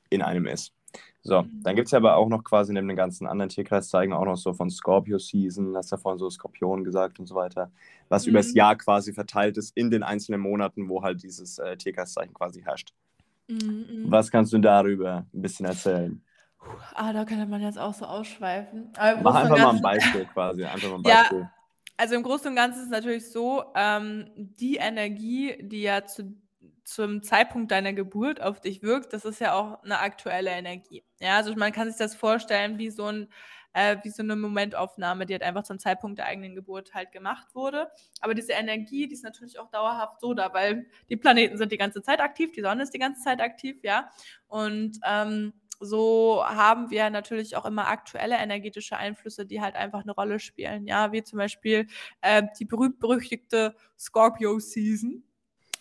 in einem ist. So, dann gibt es ja aber auch noch quasi neben den ganzen anderen Tierkreiszeichen auch noch so von Scorpio Season, hast ja vorhin so Skorpion gesagt und so weiter, was mhm. übers Jahr quasi verteilt ist in den einzelnen Monaten, wo halt dieses äh, Tierkreiszeichen quasi herrscht. Mhm. mhm. Was kannst du darüber ein bisschen erzählen?
Ah, da könnte man jetzt auch so ausschweifen.
Mach einfach mal ein Beispiel quasi. Einfach mal ein Beispiel. Ja,
also im Großen und Ganzen ist es natürlich so, ähm, die Energie, die ja zu, zum Zeitpunkt deiner Geburt auf dich wirkt, das ist ja auch eine aktuelle Energie. Ja, also man kann sich das vorstellen wie so ein äh, wie so eine Momentaufnahme, die halt einfach zum Zeitpunkt der eigenen Geburt halt gemacht wurde. Aber diese Energie, die ist natürlich auch dauerhaft so da, weil die Planeten sind die ganze Zeit aktiv, die Sonne ist die ganze Zeit aktiv, ja. Und ähm, so haben wir natürlich auch immer aktuelle energetische Einflüsse, die halt einfach eine Rolle spielen. Ja, wie zum Beispiel äh, die berühmt-berüchtigte Scorpio Season.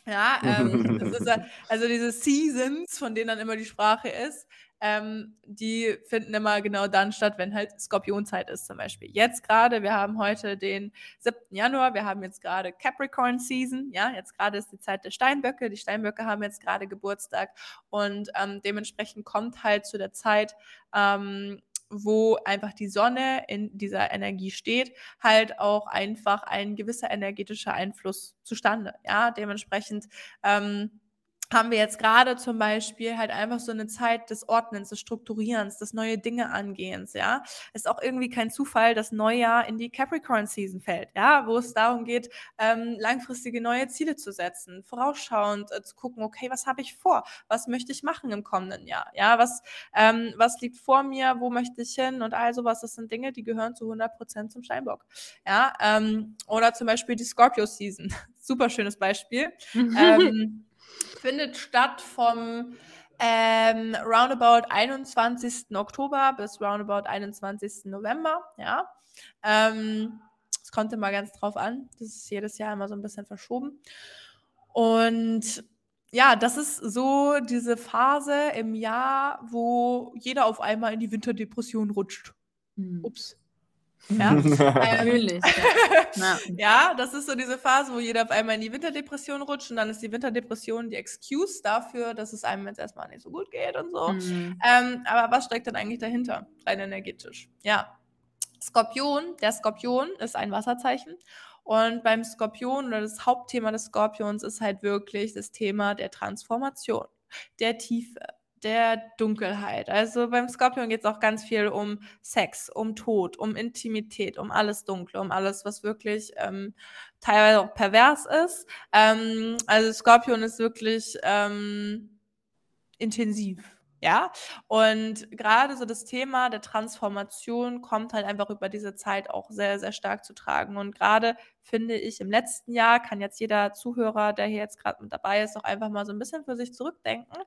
Ja, ähm, ist, also diese Seasons, von denen dann immer die Sprache ist, ähm, die finden immer genau dann statt, wenn halt Skorpionzeit ist zum Beispiel. Jetzt gerade, wir haben heute den 7. Januar, wir haben jetzt gerade Capricorn Season, ja, jetzt gerade ist die Zeit der Steinböcke, die Steinböcke haben jetzt gerade Geburtstag und ähm, dementsprechend kommt halt zu der Zeit, ähm, wo einfach die Sonne in dieser Energie steht, halt auch einfach ein gewisser energetischer Einfluss zustande. Ja, dementsprechend ähm, haben wir jetzt gerade zum Beispiel halt einfach so eine Zeit des Ordnens, des Strukturierens, des neue Dinge angehens, ja. Ist auch irgendwie kein Zufall, dass Neujahr in die Capricorn-Season fällt, ja, wo es darum geht, ähm, langfristige neue Ziele zu setzen, vorausschauend äh, zu gucken, okay, was habe ich vor? Was möchte ich machen im kommenden Jahr? Ja, was, ähm, was liegt vor mir? Wo möchte ich hin? Und all sowas, das sind Dinge, die gehören zu 100 Prozent zum Steinbock, ja. Ähm, oder zum Beispiel die Scorpio-Season. Super schönes Beispiel. ähm, findet statt vom ähm, roundabout 21. Oktober bis roundabout 21. November, ja. Ähm, es kommt immer ganz drauf an. Das ist jedes Jahr immer so ein bisschen verschoben. Und ja, das ist so diese Phase im Jahr, wo jeder auf einmal in die Winterdepression rutscht. Hm. Ups. Ja, natürlich. Ja. ja, das ist so diese Phase, wo jeder auf einmal in die Winterdepression rutscht und dann ist die Winterdepression die Excuse dafür, dass es einem jetzt erstmal nicht so gut geht und so. Mhm. Ähm, aber was steckt denn eigentlich dahinter, rein energetisch? Ja, Skorpion, der Skorpion ist ein Wasserzeichen und beim Skorpion oder das Hauptthema des Skorpions ist halt wirklich das Thema der Transformation, der Tiefe, der Dunkelheit. Also beim Skorpion geht es auch ganz viel um Sex, um Tod, um Intimität, um alles Dunkle, um alles, was wirklich ähm, teilweise auch pervers ist. Ähm, also Skorpion ist wirklich ähm, intensiv. Ja, und gerade so das Thema der Transformation kommt halt einfach über diese Zeit auch sehr, sehr stark zu tragen. Und gerade finde ich im letzten Jahr kann jetzt jeder Zuhörer, der hier jetzt gerade mit dabei ist, auch einfach mal so ein bisschen für sich zurückdenken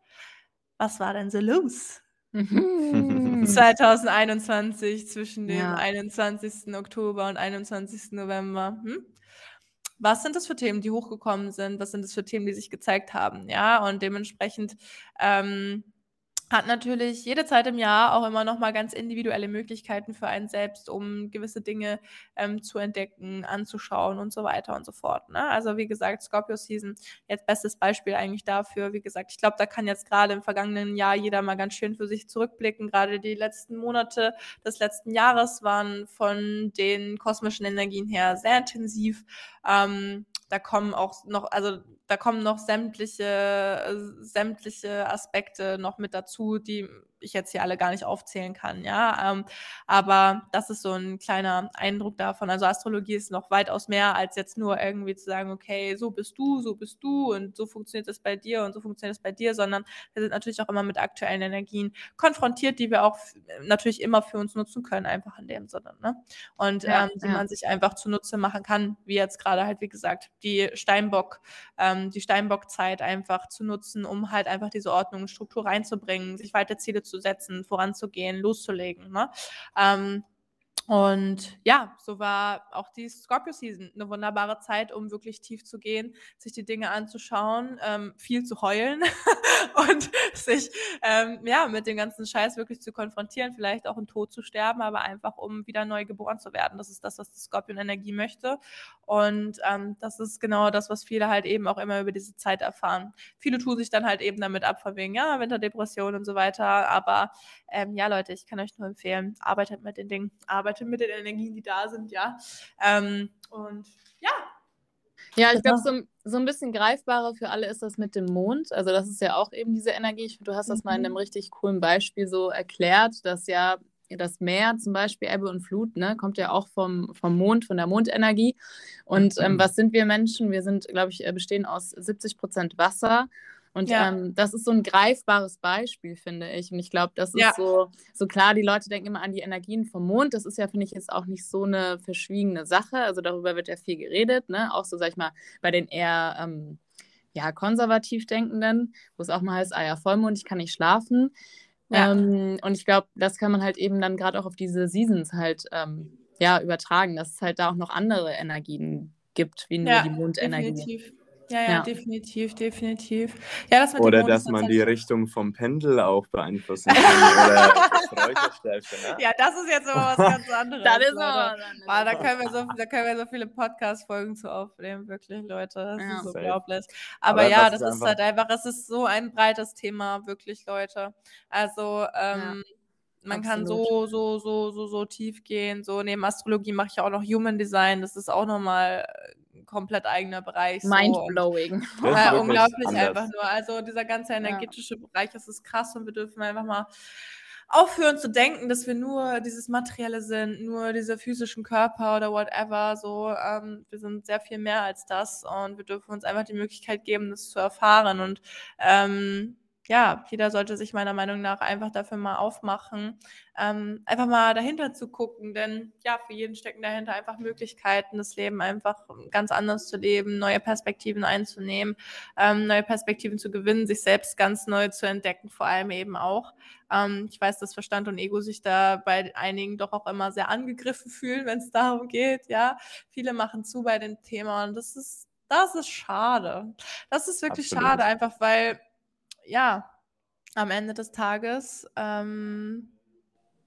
was war denn so los? 2021 zwischen dem ja. 21. Oktober und 21. November. Hm? Was sind das für Themen, die hochgekommen sind? Was sind das für Themen, die sich gezeigt haben? Ja, und dementsprechend ähm, hat natürlich jede Zeit im Jahr auch immer noch mal ganz individuelle Möglichkeiten für einen selbst, um gewisse Dinge ähm, zu entdecken, anzuschauen und so weiter und so fort. Ne? Also wie gesagt, Scorpio Season, jetzt bestes Beispiel eigentlich dafür. Wie gesagt, ich glaube, da kann jetzt gerade im vergangenen Jahr jeder mal ganz schön für sich zurückblicken. Gerade die letzten Monate des letzten Jahres waren von den kosmischen Energien her sehr intensiv. Ähm, da kommen auch noch, also da kommen noch sämtliche, sämtliche Aspekte noch mit dazu, die ich jetzt hier alle gar nicht aufzählen kann, ja. Ähm, aber das ist so ein kleiner Eindruck davon. Also Astrologie ist noch weitaus mehr als jetzt nur irgendwie zu sagen, okay, so bist du, so bist du und so funktioniert es bei dir und so funktioniert es bei dir, sondern wir sind natürlich auch immer mit aktuellen Energien konfrontiert, die wir auch natürlich immer für uns nutzen können, einfach in dem Sinne. Ne? Und ja, ähm, die ja. man sich einfach zunutze machen kann, wie jetzt gerade halt, wie gesagt, die Steinbock, ähm, die Steinbock-Zeit einfach zu nutzen, um halt einfach diese Ordnung und Struktur reinzubringen, sich weiter Ziele zu zu setzen, voranzugehen, loszulegen. Ne? Ähm, und ja, so war auch die Scorpio Season eine wunderbare Zeit, um wirklich tief zu gehen, sich die Dinge anzuschauen, ähm, viel zu heulen und sich ähm, ja mit dem ganzen Scheiß wirklich zu konfrontieren, vielleicht auch im Tod zu sterben, aber einfach um wieder neu geboren zu werden. Das ist das, was die Scorpion Energie möchte. Und ähm, das ist genau das, was viele halt eben auch immer über diese Zeit erfahren. Viele tun sich dann halt eben damit ab, von wegen, ja, Winterdepression und so weiter. Aber ähm, ja, Leute, ich kann euch nur empfehlen, arbeitet mit den Dingen, arbeitet mit den Energien, die da sind, ja. Ähm, und ja.
Ja, ich glaube, so, so ein bisschen greifbarer für alle ist das mit dem Mond. Also, das ist ja auch eben diese Energie. Du hast das mhm. mal in einem mhm. richtig coolen Beispiel so erklärt, dass ja das Meer zum Beispiel, Ebbe und Flut, ne, kommt ja auch vom, vom Mond, von der Mondenergie. Und ähm, mhm. was sind wir Menschen? Wir sind, glaube ich, äh, bestehen aus 70 Prozent Wasser und ja. ähm, das ist so ein greifbares Beispiel, finde ich. Und ich glaube, das ist ja. so, so klar, die Leute denken immer an die Energien vom Mond. Das ist ja, finde ich, jetzt auch nicht so eine verschwiegene Sache. Also darüber wird ja viel geredet, ne? Auch so, sag ich mal, bei den eher ähm, ja, konservativ Denkenden, wo es auch mal heißt, ah ja, Vollmond, ich kann nicht schlafen. Ja. Ähm, und ich glaube, das kann man halt eben dann gerade auch auf diese Seasons halt ähm, ja, übertragen, dass es halt da auch noch andere Energien gibt, wie nur die Mondenergie. Definitiv.
Ja, ja, ja, definitiv, definitiv. Ja,
das oder dass man die Richtung vom Pendel auch beeinflussen kann. oder
ne? Ja, das ist jetzt immer was ganz anderes. das ist aber ah, da, können wir so, da können wir so viele Podcast-Folgen zu aufnehmen, wirklich, Leute. Das ja. ist unglaublich. Aber, aber ja, das ist, ist halt einfach, es ist so ein breites Thema, wirklich, Leute. Also, ähm, ja. Man Absolut. kann so, so, so, so, so tief gehen. So neben Astrologie mache ich auch noch Human Design. Das ist auch nochmal komplett eigener Bereich.
Mindblowing.
So. Ja, unglaublich anders. einfach nur. Also dieser ganze energetische ja. Bereich, das ist krass und wir dürfen einfach mal aufhören zu denken, dass wir nur dieses Materielle sind, nur dieser physischen Körper oder whatever. So, ähm, wir sind sehr viel mehr als das und wir dürfen uns einfach die Möglichkeit geben, das zu erfahren. Und ähm, ja, jeder sollte sich meiner Meinung nach einfach dafür mal aufmachen, ähm, einfach mal dahinter zu gucken, denn ja, für jeden stecken dahinter einfach Möglichkeiten, das Leben einfach ganz anders zu leben, neue Perspektiven einzunehmen, ähm, neue Perspektiven zu gewinnen, sich selbst ganz neu zu entdecken, vor allem eben auch. Ähm, ich weiß, dass Verstand und Ego sich da bei einigen doch auch immer sehr angegriffen fühlen, wenn es darum geht, ja. Viele machen zu bei dem Thema und das ist, das ist schade. Das ist wirklich Absolut. schade, einfach weil ja, am Ende des Tages, ähm,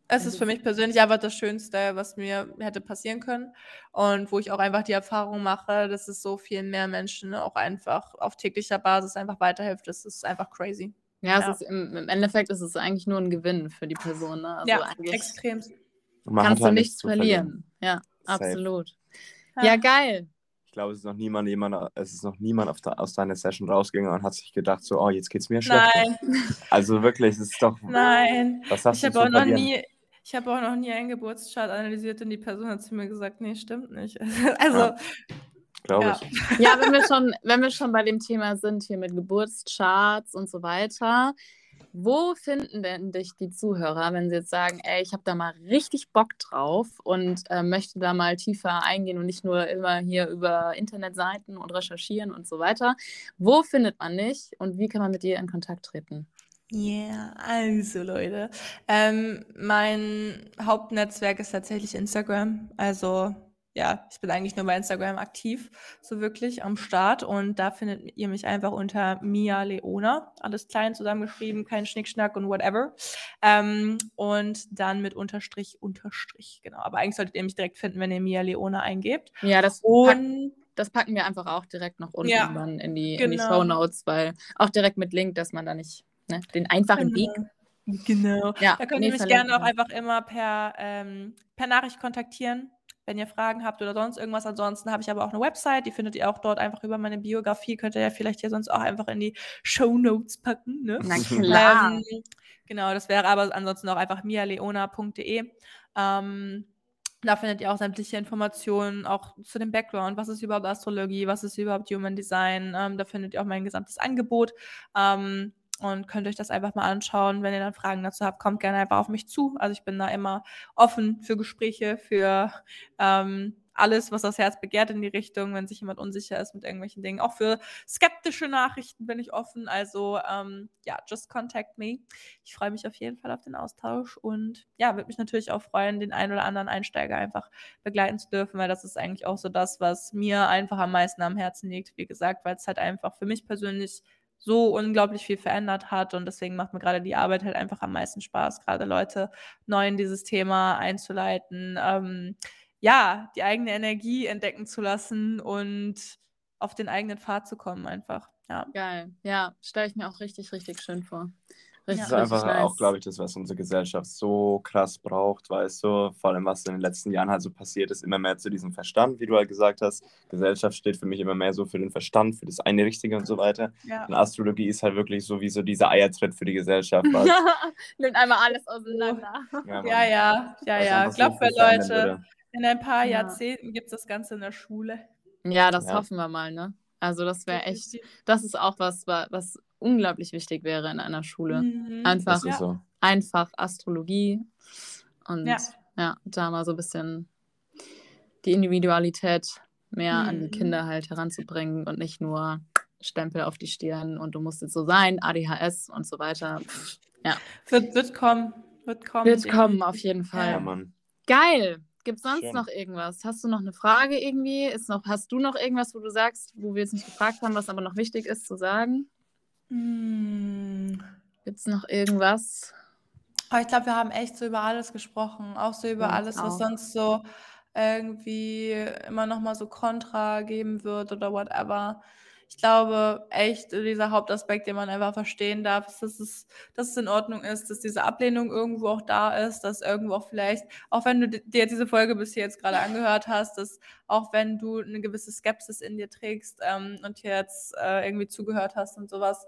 es ist für mich persönlich einfach das Schönste, was mir hätte passieren können. Und wo ich auch einfach die Erfahrung mache, dass es so vielen mehr Menschen auch einfach auf täglicher Basis einfach weiterhilft. Das ist einfach crazy.
Ja, ja. Ist, im, im, Endeffekt ist es eigentlich nur ein Gewinn für die Person. Ne? Also
ja, extrem.
Kannst du halt nichts verlieren. verlieren. Ja, Safe. absolut. Ja. ja, geil
glaube, es ist noch niemand, jemand, es ist noch niemand der, aus deiner Session rausgegangen und hat sich gedacht, so, oh, jetzt geht es mir schlecht. Nein. Also wirklich, es ist doch.
Nein. Was hast ich habe auch noch nie. Ich habe auch noch nie einen Geburtschart analysiert und die Person hat zu mir gesagt, nee, stimmt nicht. Also, ja.
Glaube ja. ich. Ja, wenn wir, schon, wenn wir schon bei dem Thema sind, hier mit Geburtscharts und so weiter, wo finden denn dich die Zuhörer, wenn sie jetzt sagen, ey, ich habe da mal richtig Bock drauf und äh, möchte da mal tiefer eingehen und nicht nur immer hier über Internetseiten und recherchieren und so weiter. Wo findet man dich und wie kann man mit dir in Kontakt treten?
Ja, yeah, also Leute, ähm, mein Hauptnetzwerk ist tatsächlich Instagram. Also ja, ich bin eigentlich nur bei Instagram aktiv, so wirklich am Start. Und da findet ihr mich einfach unter Mia Leona. Alles klein zusammengeschrieben, kein Schnickschnack und whatever. Ähm, und dann mit Unterstrich, Unterstrich, genau. Aber eigentlich solltet ihr mich direkt finden, wenn ihr Mia Leona eingebt.
Ja, das, und, das packen wir einfach auch direkt noch unten ja, dann in die, genau. in die genau. Show Notes, weil auch direkt mit Link, dass man da nicht ne, den einfachen genau. Weg
Genau. Ja, da könnt nee, ihr mich gerne auch einfach immer per, ähm, per Nachricht kontaktieren. Wenn ihr Fragen habt oder sonst irgendwas. Ansonsten habe ich aber auch eine Website, die findet ihr auch dort einfach über meine Biografie. Könnt ihr ja vielleicht hier sonst auch einfach in die Show Notes packen. Ne? Na klar. Ähm, genau, das wäre aber ansonsten auch einfach mialeona.de. Ähm, da findet ihr auch sämtliche Informationen, auch zu dem Background, was ist überhaupt Astrologie, was ist überhaupt Human Design. Ähm, da findet ihr auch mein gesamtes Angebot. Ähm, und könnt euch das einfach mal anschauen. Wenn ihr dann Fragen dazu habt, kommt gerne einfach auf mich zu. Also ich bin da immer offen für Gespräche, für ähm, alles, was das Herz begehrt in die Richtung, wenn sich jemand unsicher ist mit irgendwelchen Dingen. Auch für skeptische Nachrichten bin ich offen. Also ähm, ja, just contact me. Ich freue mich auf jeden Fall auf den Austausch und ja, würde mich natürlich auch freuen, den einen oder anderen Einsteiger einfach begleiten zu dürfen, weil das ist eigentlich auch so das, was mir einfach am meisten am Herzen liegt. Wie gesagt, weil es halt einfach für mich persönlich so unglaublich viel verändert hat und deswegen macht mir gerade die Arbeit halt einfach am meisten Spaß, gerade Leute neu in dieses Thema einzuleiten, ähm, ja, die eigene Energie entdecken zu lassen und auf den eigenen Pfad zu kommen einfach. Ja.
Geil. Ja, stelle ich mir auch richtig, richtig schön vor.
Richtig, das ist einfach nice. auch, glaube ich, das, was unsere Gesellschaft so krass braucht, weißt du, vor allem was in den letzten Jahren halt so passiert ist, immer mehr zu diesem Verstand, wie du halt gesagt hast. Gesellschaft steht für mich immer mehr so für den Verstand, für das eine Richtige und so weiter. Ja. Und Astrologie ist halt wirklich so wie so dieser Eiertritt für die Gesellschaft.
Nimmt einmal alles auseinander.
Ja, ja, ja, ja, ja. Ich glaube, für Leute, in ein paar ja. Jahrzehnten gibt es das Ganze in der Schule.
Ja, das ja. hoffen wir mal, ne? Also das wäre echt, das ist auch was, was unglaublich wichtig wäre in einer Schule. Mhm. Einfach, so. einfach Astrologie und ja. ja. da mal so ein bisschen die Individualität mehr mhm. an die mhm. Kinder halt heranzubringen und nicht nur Stempel auf die Stirn und du musst jetzt so sein, ADHS und so weiter. Ja.
Wird, wird kommen. Wird kommen.
Wird kommen, auf jeden Fall. Ja, Mann. Geil. Gibt es sonst Schön. noch irgendwas? Hast du noch eine Frage irgendwie? Ist noch, hast du noch irgendwas, wo du sagst, wo wir jetzt nicht gefragt haben, was aber noch wichtig ist zu sagen? Hm. Gibt es noch irgendwas?
Oh, ich glaube, wir haben echt so über alles gesprochen. Auch so über ja, alles, was sonst so irgendwie immer noch mal so Kontra geben wird oder whatever ich glaube echt, dieser Hauptaspekt, den man einfach verstehen darf, ist, dass es, dass es in Ordnung ist, dass diese Ablehnung irgendwo auch da ist, dass irgendwo auch vielleicht, auch wenn du dir jetzt diese Folge bis jetzt gerade angehört hast, dass auch wenn du eine gewisse Skepsis in dir trägst ähm, und jetzt äh, irgendwie zugehört hast und sowas,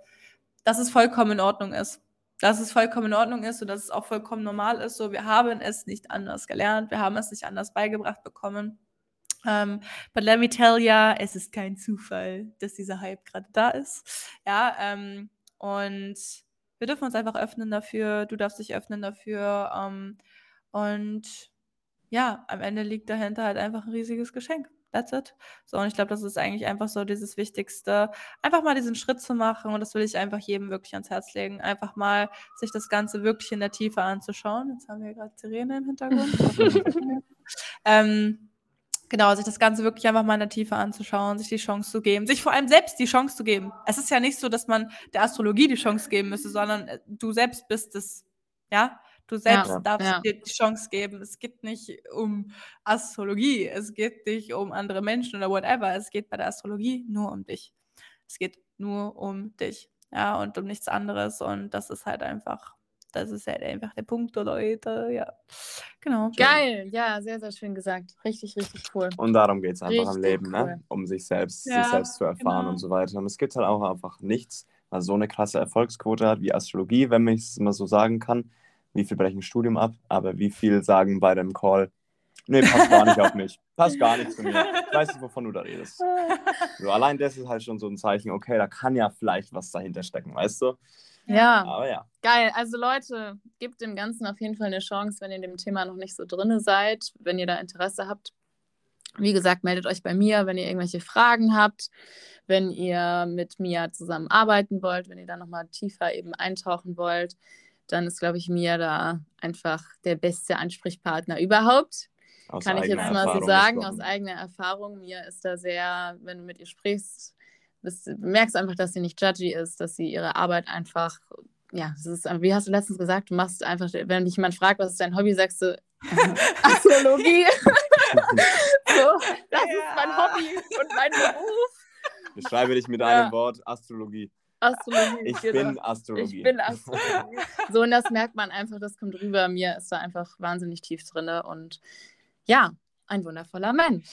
dass es vollkommen in Ordnung ist. Dass es vollkommen in Ordnung ist und dass es auch vollkommen normal ist. So, wir haben es nicht anders gelernt, wir haben es nicht anders beigebracht bekommen. Um, ähm, but let me tell ya, es ist kein Zufall, dass dieser Hype gerade da ist. Ja, ähm, und wir dürfen uns einfach öffnen dafür, du darfst dich öffnen dafür. Ähm, und ja, am Ende liegt dahinter halt einfach ein riesiges Geschenk. That's it. So, und ich glaube, das ist eigentlich einfach so dieses Wichtigste, einfach mal diesen Schritt zu machen. Und das will ich einfach jedem wirklich ans Herz legen. Einfach mal sich das Ganze wirklich in der Tiefe anzuschauen. Jetzt haben wir gerade Sirene im Hintergrund. ähm, Genau, sich das Ganze wirklich einfach mal in der Tiefe anzuschauen, sich die Chance zu geben, sich vor allem selbst die Chance zu geben. Es ist ja nicht so, dass man der Astrologie die Chance geben müsste, sondern äh, du selbst bist es, ja? Du selbst ja, darfst ja. dir die Chance geben. Es geht nicht um Astrologie, es geht nicht um andere Menschen oder whatever. Es geht bei der Astrologie nur um dich. Es geht nur um dich, ja, und um nichts anderes. Und das ist halt einfach das ist halt einfach der Punkt, Leute. Ja, genau.
Geil, ja, sehr, sehr schön gesagt. Richtig, richtig cool.
Und darum geht es einfach richtig im Leben, ne? cool. ne? um sich selbst, ja, sich selbst zu erfahren genau. und so weiter. Und es gibt halt auch einfach nichts, was so eine krasse Erfolgsquote hat wie Astrologie, wenn ich es mal so sagen kann. Wie viel brechen Studium ab, aber wie viel sagen bei dem Call, nee, passt gar nicht auf mich. Passt gar nicht zu mir. Ich weiß nicht, wovon du da redest. So, allein das ist halt schon so ein Zeichen, okay, da kann ja vielleicht was dahinter stecken, weißt du?
Ja. Aber ja. Geil. Also Leute, gebt dem Ganzen auf jeden Fall eine Chance, wenn ihr in dem Thema noch nicht so drin seid, wenn ihr da Interesse habt. Wie gesagt, meldet euch bei mir, wenn ihr irgendwelche Fragen habt, wenn ihr mit mir zusammenarbeiten wollt, wenn ihr da nochmal tiefer eben eintauchen wollt, dann ist, glaube ich, mir da einfach der beste Ansprechpartner überhaupt. Aus Kann ich jetzt mal Erfahrung so sagen, aus eigener Erfahrung. Mir ist da sehr, wenn du mit ihr sprichst, bist, merkst einfach, dass sie nicht judgy ist, dass sie ihre Arbeit einfach, ja, das ist, wie hast du letztens gesagt, du machst einfach, wenn dich jemand fragt, was ist dein Hobby, sagst du Astrologie. so, das ja. ist mein Hobby und mein Beruf.
Beschreibe dich mit einem Wort, Astrologie.
Astrologie.
Ich genau. bin Astrologie.
Ich bin Astrologie. so, und das merkt man einfach, das kommt rüber. Mir ist da einfach wahnsinnig tief drin. Und ja, ein wundervoller Mensch.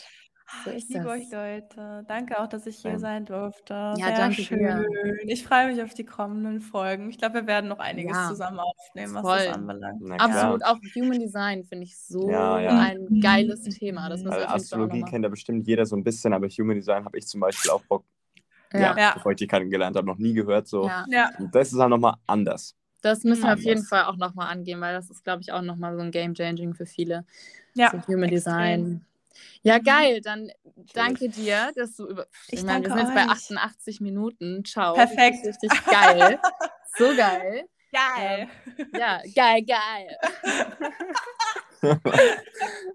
So ich liebe das. euch, Leute. Danke auch, dass ich hier ja. sein durfte. Ja,
Sehr danke schön. Dir.
Ich freue mich auf die kommenden Folgen. Ich glaube, wir werden noch einiges ja. zusammen aufnehmen, was Voll. das anbelangt.
Absolut. Auch Human Design finde ich so ja, ein geiles Thema. Das
also Astrologie kennt ja bestimmt jeder so ein bisschen, aber Human Design habe ich zum Beispiel auch Bock. Ja, bevor ich die kennengelernt habe, noch nie gehört. So. Ja. Und das ist halt nochmal anders.
Das müssen wir auf jeden Fall auch nochmal angehen, weil das ist, glaube ich, auch nochmal so ein Game-Changing für viele. Ja. So Human extrem. Design. Ja, mhm. geil. Dann danke dir, dass du über. Ich, ich meine, wir sind jetzt bei 88 Minuten. Ciao.
Perfekt.
Richtig geil. so geil.
Geil.
Ähm, ja, geil, geil.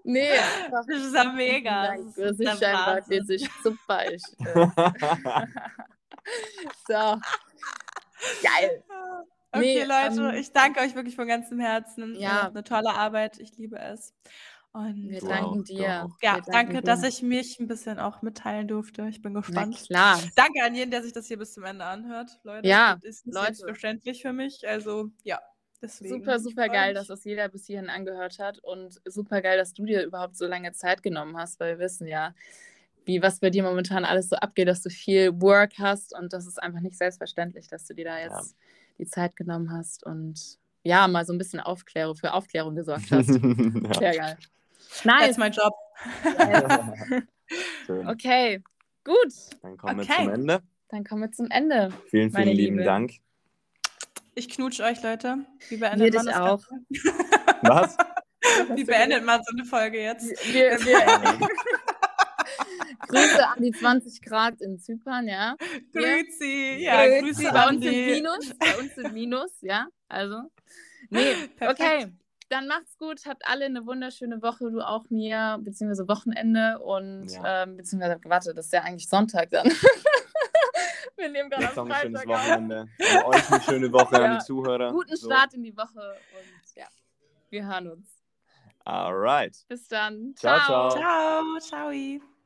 nee,
das ist ja mega.
Das ist, das ist super. Ich, äh. so. Geil.
Okay, nee, Leute, ähm, ich danke euch wirklich von ganzem Herzen. Ja. Eine tolle Arbeit. Ich liebe es.
Und wir danken dir.
Ja, danken danke, dir. dass ich mich ein bisschen auch mitteilen durfte. Ich bin gespannt.
Na klar.
Danke an jeden, der sich das hier bis zum Ende anhört, Leute.
Ja,
das ist Leute. selbstverständlich für mich. Also, ja. Deswegen.
Super, super geil, dass das jeder bis hierhin angehört hat und super geil, dass du dir überhaupt so lange Zeit genommen hast, weil wir wissen ja, wie was bei dir momentan alles so abgeht, dass du viel Work hast und das ist einfach nicht selbstverständlich, dass du dir da jetzt ja. die Zeit genommen hast und ja, mal so ein bisschen Aufklärung, für Aufklärung gesorgt hast. ja. Sehr geil.
Nice. That's my job.
Yes. okay, gut.
Dann kommen okay. wir zum Ende.
Dann kommen wir zum Ende.
Vielen, vielen lieben Liebe. Dank.
Ich knutsche euch, Leute. Wie beendet
man das auch.
Was?
Wie beendet man so eine Folge jetzt?
Wir, wir, Grüße an die 20 Grad in Zypern, ja.
Grüezi, ja,
Grüezi. Grüße bei uns sind Minus, bei uns sind Minus, ja. Also, nee, Perfekt. okay dann macht's gut, habt alle eine wunderschöne Woche, du auch mir, beziehungsweise Wochenende und ja. ähm, beziehungsweise, warte, das ist ja eigentlich Sonntag dann. Wir nehmen gerade am
Freitag ein schönes Wochenende. An euch eine schöne Woche ja. an die Zuhörer.
Guten Start so. in die Woche und ja, wir hören uns.
Alright.
Bis dann.
Ciao, ciao.
Ciao, ciao. ciao.